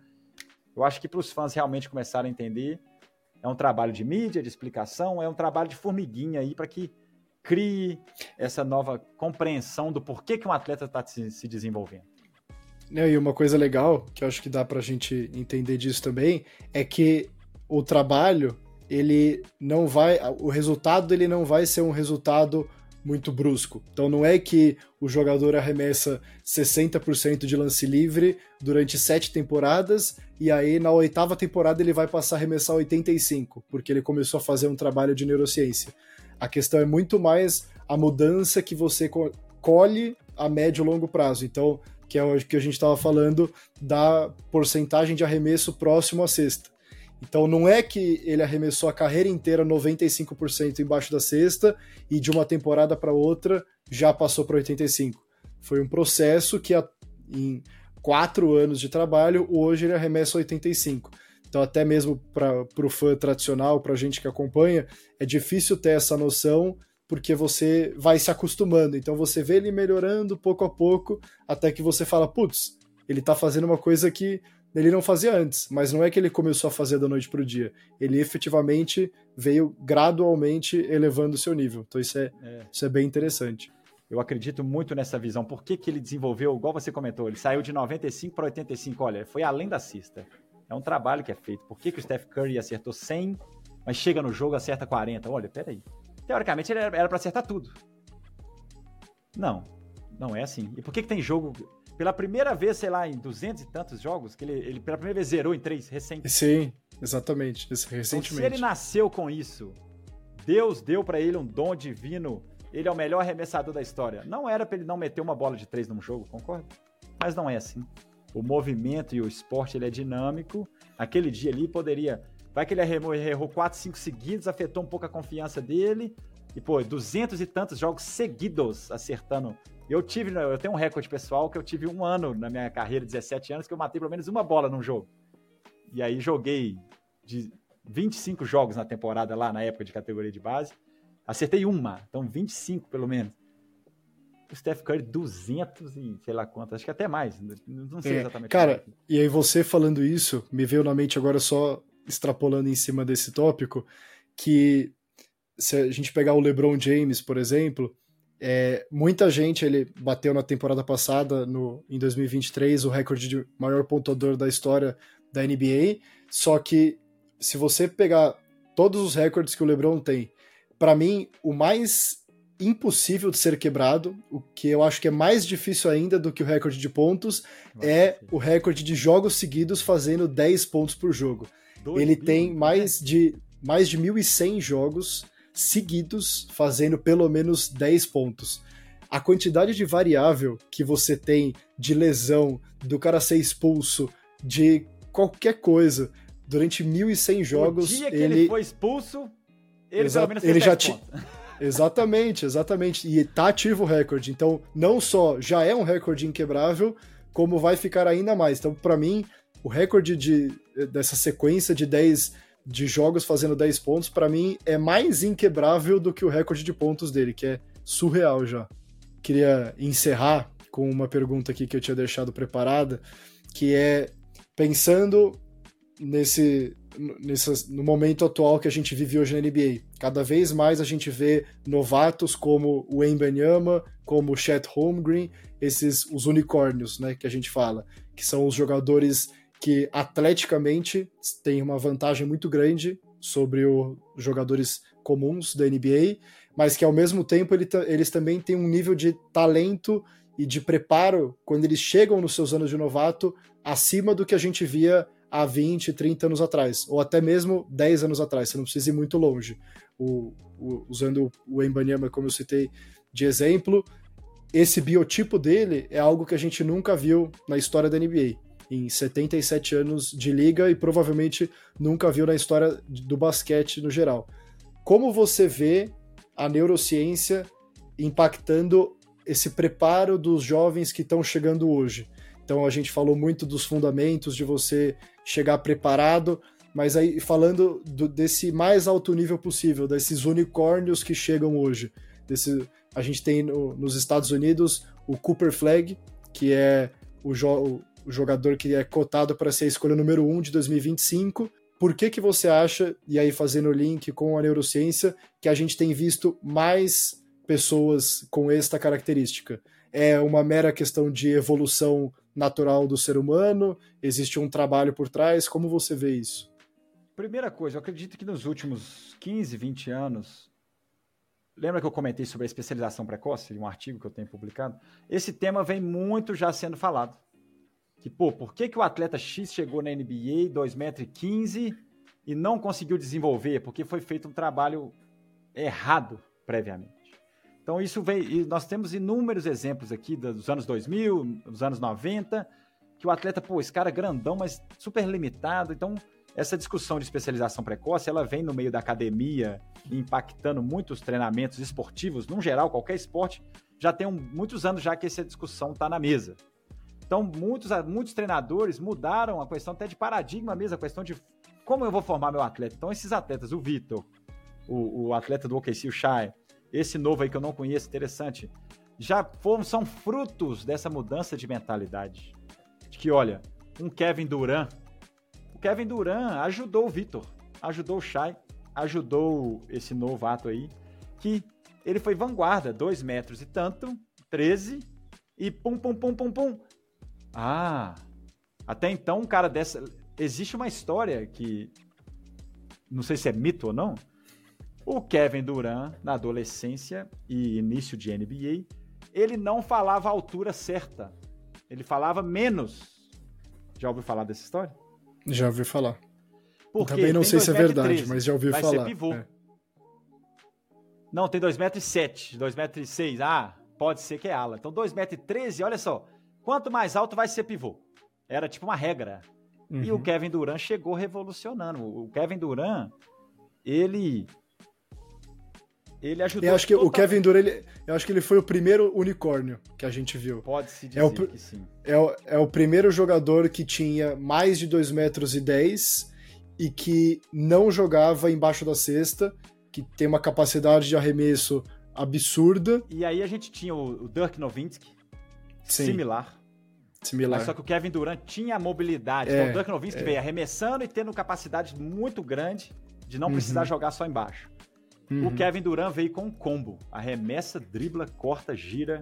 Eu acho que para os fãs realmente começarem a entender, é um trabalho de mídia, de explicação, é um trabalho de formiguinha aí para que crie essa nova compreensão do porquê que um atleta está se desenvolvendo. E uma coisa legal que eu acho que dá para a gente entender disso também é que o trabalho ele não vai, o resultado dele não vai ser um resultado muito brusco. Então não é que o jogador arremessa 60% de lance livre durante sete temporadas e aí na oitava temporada ele vai passar a arremessar 85, porque ele começou a fazer um trabalho de neurociência. A questão é muito mais a mudança que você colhe a médio e longo prazo. Então, que é o que a gente estava falando da porcentagem de arremesso próximo à cesta. Então não é que ele arremessou a carreira inteira 95% embaixo da cesta e de uma temporada para outra já passou para 85%. Foi um processo que em quatro anos de trabalho, hoje ele arremessa 85%. Então, até mesmo para o fã tradicional, para a gente que acompanha, é difícil ter essa noção porque você vai se acostumando. Então, você vê ele melhorando pouco a pouco até que você fala: putz, ele está fazendo uma coisa que ele não fazia antes, mas não é que ele começou a fazer da noite para o dia. Ele efetivamente veio gradualmente elevando o seu nível. Então isso é, é. Isso é bem interessante. Eu acredito muito nessa visão. Por que, que ele desenvolveu, igual você comentou, ele saiu de 95 para 85. Olha, foi além da cista. É um trabalho que é feito. Por que, que o Steph Curry acertou 100, mas chega no jogo acerta 40? Olha, peraí. Teoricamente ele era para acertar tudo. Não, não é assim. E por que, que tem jogo pela primeira vez, sei lá, em duzentos e tantos jogos, que ele, ele pela primeira vez zerou em três, recente. Sim, exatamente, recentemente. Então, se ele nasceu com isso, Deus deu para ele um dom divino, ele é o melhor arremessador da história. Não era para ele não meter uma bola de três num jogo, concorda? Mas não é assim. O movimento e o esporte ele é dinâmico. Aquele dia ali poderia. Vai que ele errou, errou quatro, cinco seguidos, afetou um pouco a confiança dele. E, pô, duzentos e tantos jogos seguidos acertando. Eu tive, eu tenho um recorde pessoal que eu tive um ano na minha carreira, 17 anos, que eu matei pelo menos uma bola num jogo. E aí joguei de 25 jogos na temporada lá, na época de categoria de base. Acertei uma, então 25 pelo menos. O Steph Curry, 200 e sei lá quantas, acho que até mais, não sei é, exatamente. Cara, e aí você falando isso, me veio na mente agora só extrapolando em cima desse tópico, que se a gente pegar o LeBron James, por exemplo, é, muita gente ele bateu na temporada passada, no, em 2023, o recorde de maior pontuador da história da NBA. Só que se você pegar todos os recordes que o LeBron tem, para mim o mais impossível de ser quebrado, o que eu acho que é mais difícil ainda do que o recorde de pontos, Nossa, é sim. o recorde de jogos seguidos fazendo 10 pontos por jogo. Ele tem mais de mais de 1.100 jogos seguidos fazendo pelo menos 10 pontos. A quantidade de variável que você tem de lesão, do cara ser expulso, de qualquer coisa, durante 1.100 jogos. O dia que ele, ele foi expulso, ele Exa... pelo menos ele já tinha. Exatamente, exatamente. E tá ativo o recorde. Então, não só já é um recorde inquebrável, como vai ficar ainda mais. Então, para mim, o recorde de, dessa sequência de 10 de jogos fazendo 10 pontos, para mim é mais inquebrável do que o recorde de pontos dele, que é surreal já. Queria encerrar com uma pergunta aqui que eu tinha deixado preparada, que é pensando nesse, nesse no momento atual que a gente vive hoje na NBA. Cada vez mais a gente vê novatos como o Embanyama, como o Chet Holmgren, esses os unicórnios, né, que a gente fala, que são os jogadores que atleticamente tem uma vantagem muito grande sobre os jogadores comuns da NBA, mas que ao mesmo tempo ele, eles também têm um nível de talento e de preparo quando eles chegam nos seus anos de novato acima do que a gente via há 20, 30 anos atrás, ou até mesmo 10 anos atrás, você não precisa ir muito longe. O, o, usando o Embanyama, como eu citei de exemplo, esse biotipo dele é algo que a gente nunca viu na história da NBA em 77 anos de liga e provavelmente nunca viu na história do basquete no geral. Como você vê a neurociência impactando esse preparo dos jovens que estão chegando hoje? Então a gente falou muito dos fundamentos de você chegar preparado, mas aí falando do, desse mais alto nível possível, desses unicórnios que chegam hoje. Desse, a gente tem no, nos Estados Unidos o Cooper Flag, que é o, jo, jogador que é cotado para ser a escolha número 1 um de 2025. Por que, que você acha, e aí fazendo o link com a neurociência, que a gente tem visto mais pessoas com esta característica? É uma mera questão de evolução natural do ser humano? Existe um trabalho por trás? Como você vê isso? Primeira coisa, eu acredito que nos últimos 15, 20 anos, lembra que eu comentei sobre a especialização precoce, um artigo que eu tenho publicado? Esse tema vem muito já sendo falado que, pô, por que, que o atleta X chegou na NBA 2,15m e não conseguiu desenvolver? Porque foi feito um trabalho errado previamente. Então isso vem, nós temos inúmeros exemplos aqui dos anos 2000, dos anos 90, que o atleta, pô, esse cara é grandão, mas super limitado. Então essa discussão de especialização precoce, ela vem no meio da academia, impactando muitos treinamentos esportivos, no geral, qualquer esporte, já tem um, muitos anos já que essa discussão está na mesa. Então, muitos, muitos treinadores mudaram a questão até de paradigma mesmo, a questão de como eu vou formar meu atleta. Então, esses atletas, o Vitor, o, o, atleta do OKC, o Shai, esse novo aí que eu não conheço, interessante, já foram, são frutos dessa mudança de mentalidade. De que, olha, um Kevin Durant, o Kevin Durant ajudou o Vitor, ajudou o Shai, ajudou esse novo ato aí, que ele foi vanguarda, dois metros e tanto, 13, e pum, pum, pum, pum, pum, ah, até então um cara dessa. existe uma história que não sei se é mito ou não. O Kevin Durant, na adolescência e início de NBA, ele não falava a altura certa. Ele falava menos. Já ouviu falar dessa história? Já ouvi falar. Porque Também não sei se é verdade, mas já ouvi vai falar. Ser pivô. É. Não, tem 2,7m, 2,6m. Ah, pode ser que é ala. Então 2,13m, olha só. Quanto mais alto vai ser pivô. Era tipo uma regra. Uhum. E o uhum. Kevin Durant chegou revolucionando. O Kevin Durant, ele ele ajudou. Eu acho que totalmente. o Kevin Durant, ele, eu acho que ele foi o primeiro unicórnio que a gente viu. Pode se dizer é o, que sim. É o, é o primeiro jogador que tinha mais de 2 metros e 10 e que não jogava embaixo da cesta, que tem uma capacidade de arremesso absurda. E aí a gente tinha o, Dirk Nowitzki, Sim. similar. Similar. Mas só que o Kevin Durant tinha a mobilidade. É, então o Dirk Nowitzki é. veio arremessando e tendo capacidade muito grande de não uhum. precisar jogar só embaixo. Uhum. O Kevin Durant veio com um combo. Arremessa, dribla, corta, gira,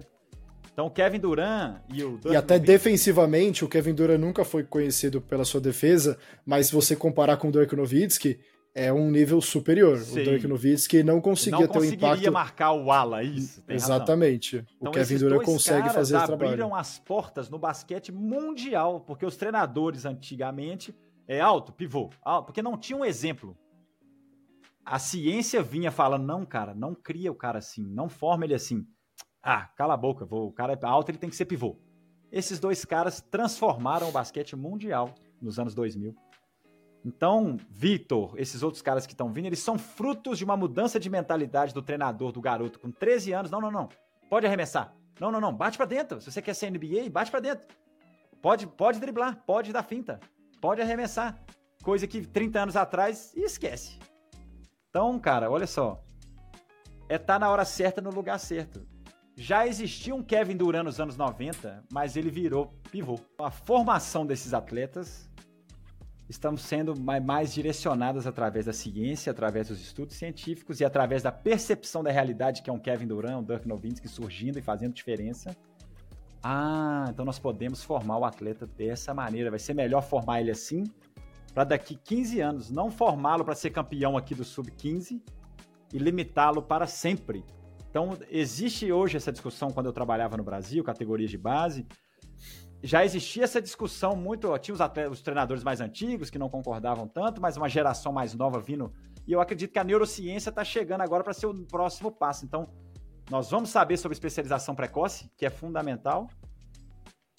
então o Kevin Durant e o E até defensivamente, o Kevin Durant nunca foi conhecido pela sua defesa, mas se você comparar com o Dirk Nowitzki, é um nível superior. Sim. O Dirk Nowitzki não conseguia não ter o impacto. Não conseguiria marcar o ala, isso. Exatamente. Razão. O então, Kevin Durant consegue fazer esse trabalho. abriram as portas no basquete mundial, porque os treinadores antigamente é alto, pivô, alto, porque não tinha um exemplo. A ciência vinha falando, não, cara, não cria o cara assim, não forma ele assim. Ah, cala a boca, vou, o cara é alto, ele tem que ser pivô. Esses dois caras transformaram o basquete mundial nos anos 2000. Então, Vitor, esses outros caras que estão vindo, eles são frutos de uma mudança de mentalidade do treinador, do garoto com 13 anos. Não, não, não. Pode arremessar. Não, não, não. Bate para dentro. Se você quer ser NBA, bate para dentro. Pode, pode driblar, pode dar finta, pode arremessar. Coisa que 30 anos atrás esquece. Então, cara, olha só. É estar tá na hora certa no lugar certo. Já existia um Kevin Durant nos anos 90, mas ele virou pivô. A formação desses atletas estão sendo mais direcionadas através da ciência, através dos estudos científicos e através da percepção da realidade, que é um Kevin Durant, um Dirk Nowitzki surgindo e fazendo diferença. Ah, então nós podemos formar o atleta dessa maneira. Vai ser melhor formar ele assim, para daqui 15 anos não formá-lo para ser campeão aqui do sub-15 e limitá-lo para sempre então, existe hoje essa discussão quando eu trabalhava no Brasil, categorias de base. Já existia essa discussão muito. Tinha os, atletas, os treinadores mais antigos que não concordavam tanto, mas uma geração mais nova vindo. E eu acredito que a neurociência está chegando agora para ser o próximo passo. Então, nós vamos saber sobre especialização precoce, que é fundamental,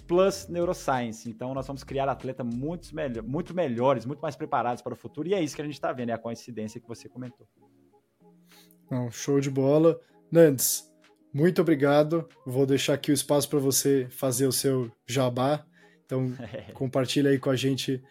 plus neuroscience. Então, nós vamos criar atletas muito, melhor, muito melhores, muito mais preparados para o futuro. E é isso que a gente está vendo, é a coincidência que você comentou. Não, show de bola. Nantes, muito obrigado. Vou deixar aqui o espaço para você fazer o seu jabá. Então, compartilha aí com a gente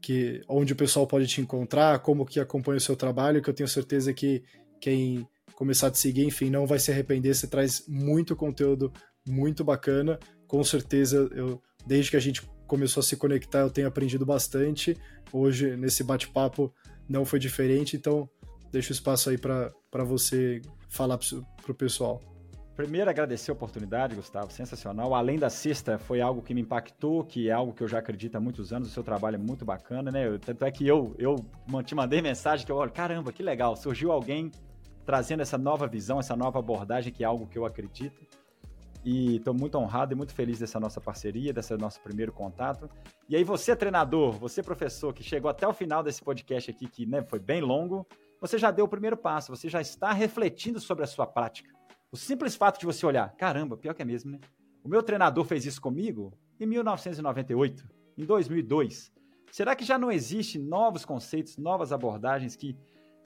que onde o pessoal pode te encontrar, como que acompanha o seu trabalho, que eu tenho certeza que quem começar a te seguir, enfim, não vai se arrepender. Você traz muito conteúdo muito bacana. Com certeza, eu desde que a gente começou a se conectar, eu tenho aprendido bastante. Hoje, nesse bate-papo, não foi diferente. Então, deixo o espaço aí para você falar para o pessoal. Primeiro, agradecer a oportunidade, Gustavo, sensacional. Além da cesta, foi algo que me impactou, que é algo que eu já acredito há muitos anos. O seu trabalho é muito bacana, né? Tanto é que eu, eu te mandei mensagem que eu olho, caramba, que legal, surgiu alguém trazendo essa nova visão, essa nova abordagem, que é algo que eu acredito. E estou muito honrado e muito feliz dessa nossa parceria, desse nosso primeiro contato. E aí, você, treinador, você, professor, que chegou até o final desse podcast aqui, que né, foi bem longo, você já deu o primeiro passo, você já está refletindo sobre a sua prática. O simples fato de você olhar, caramba, pior que é mesmo, né? O meu treinador fez isso comigo em 1998, em 2002. Será que já não existem novos conceitos, novas abordagens que,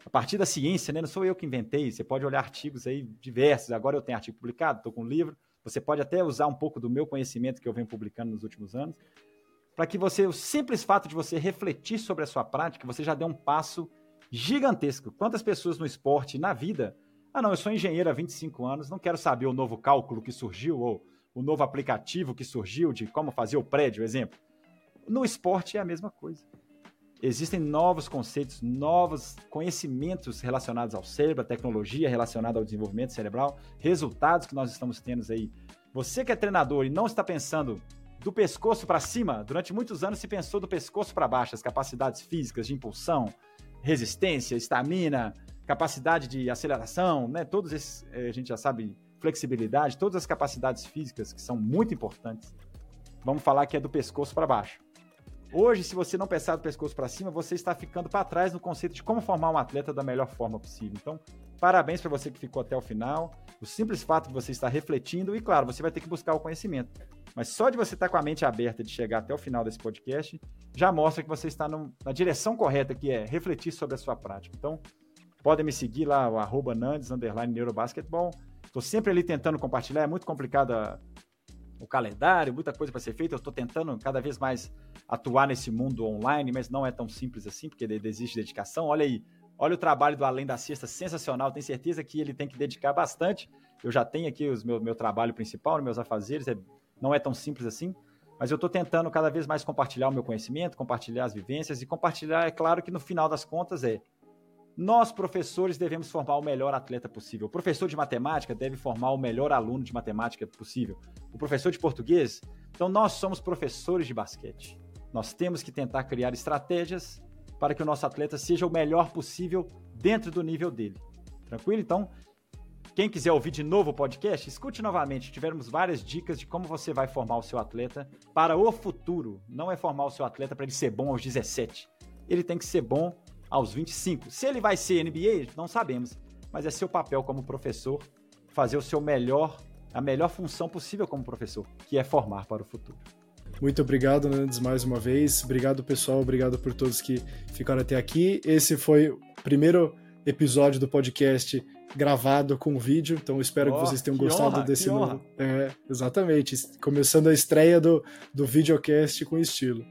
a partir da ciência, né? Não sou eu que inventei, você pode olhar artigos aí diversos. Agora eu tenho artigo publicado, estou com um livro. Você pode até usar um pouco do meu conhecimento que eu venho publicando nos últimos anos, para que você, o simples fato de você refletir sobre a sua prática, você já dê um passo gigantesco. Quantas pessoas no esporte, na vida, ah não, eu sou engenheiro há 25 anos, não quero saber o novo cálculo que surgiu ou o novo aplicativo que surgiu de como fazer o prédio, exemplo. No esporte é a mesma coisa. Existem novos conceitos, novos conhecimentos relacionados ao cérebro, à tecnologia relacionada ao desenvolvimento cerebral, resultados que nós estamos tendo aí. Você que é treinador e não está pensando do pescoço para cima. Durante muitos anos se pensou do pescoço para baixo, as capacidades físicas de impulsão, resistência, estamina, capacidade de aceleração, né? Todos esses, eh, a gente já sabe, flexibilidade, todas as capacidades físicas que são muito importantes. Vamos falar que é do pescoço para baixo. Hoje, se você não pensar do pescoço para cima, você está ficando para trás no conceito de como formar um atleta da melhor forma possível. Então, parabéns para você que ficou até o final. O simples fato de você estar refletindo, e claro, você vai ter que buscar o conhecimento. Mas só de você estar com a mente aberta de chegar até o final desse podcast, já mostra que você está no, na direção correta, que é refletir sobre a sua prática. Então, podem me seguir lá, o arroba Nandes, underline Neurobasketball. Estou sempre ali tentando compartilhar, é muito complicado o calendário, muita coisa para ser feita. Eu estou tentando cada vez mais atuar nesse mundo online, mas não é tão simples assim, porque existe dedicação. Olha aí, olha o trabalho do Além da Cesta, sensacional. Tenho certeza que ele tem que dedicar bastante. Eu já tenho aqui o meu, meu trabalho principal, meus afazeres, é não é tão simples assim, mas eu estou tentando cada vez mais compartilhar o meu conhecimento, compartilhar as vivências e compartilhar, é claro que no final das contas é nós, professores, devemos formar o melhor atleta possível. O professor de matemática deve formar o melhor aluno de matemática possível. O professor de português. Então, nós somos professores de basquete. Nós temos que tentar criar estratégias para que o nosso atleta seja o melhor possível dentro do nível dele. Tranquilo? Então, quem quiser ouvir de novo o podcast, escute novamente. Tivemos várias dicas de como você vai formar o seu atleta para o futuro. Não é formar o seu atleta para ele ser bom aos 17. Ele tem que ser bom aos 25. Se ele vai ser NBA, não sabemos. Mas é seu papel como professor fazer o seu melhor, a melhor função possível como professor, que é formar para o futuro. Muito obrigado, Nandes, mais uma vez. Obrigado, pessoal. Obrigado por todos que ficaram até aqui. Esse foi o primeiro episódio do podcast gravado com vídeo, então espero oh, que vocês tenham que gostado honra, desse novo. É, exatamente, começando a estreia do, do videocast com estilo.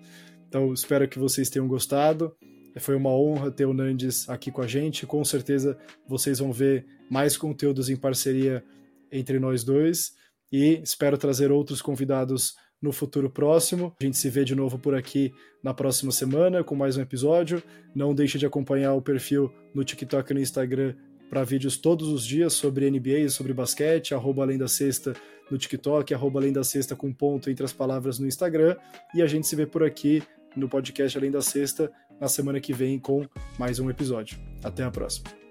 Então espero que vocês tenham gostado. Foi uma honra ter o Nandes aqui com a gente. Com certeza vocês vão ver mais conteúdos em parceria entre nós dois. E espero trazer outros convidados no futuro próximo. A gente se vê de novo por aqui na próxima semana com mais um episódio. Não deixe de acompanhar o perfil no TikTok e no Instagram para vídeos todos os dias sobre NBA e sobre basquete, arroba Além da Sexta no TikTok, arroba Além da Sexta com ponto entre as palavras no Instagram. E a gente se vê por aqui no podcast Além da Sexta na semana que vem com mais um episódio. Até a próxima.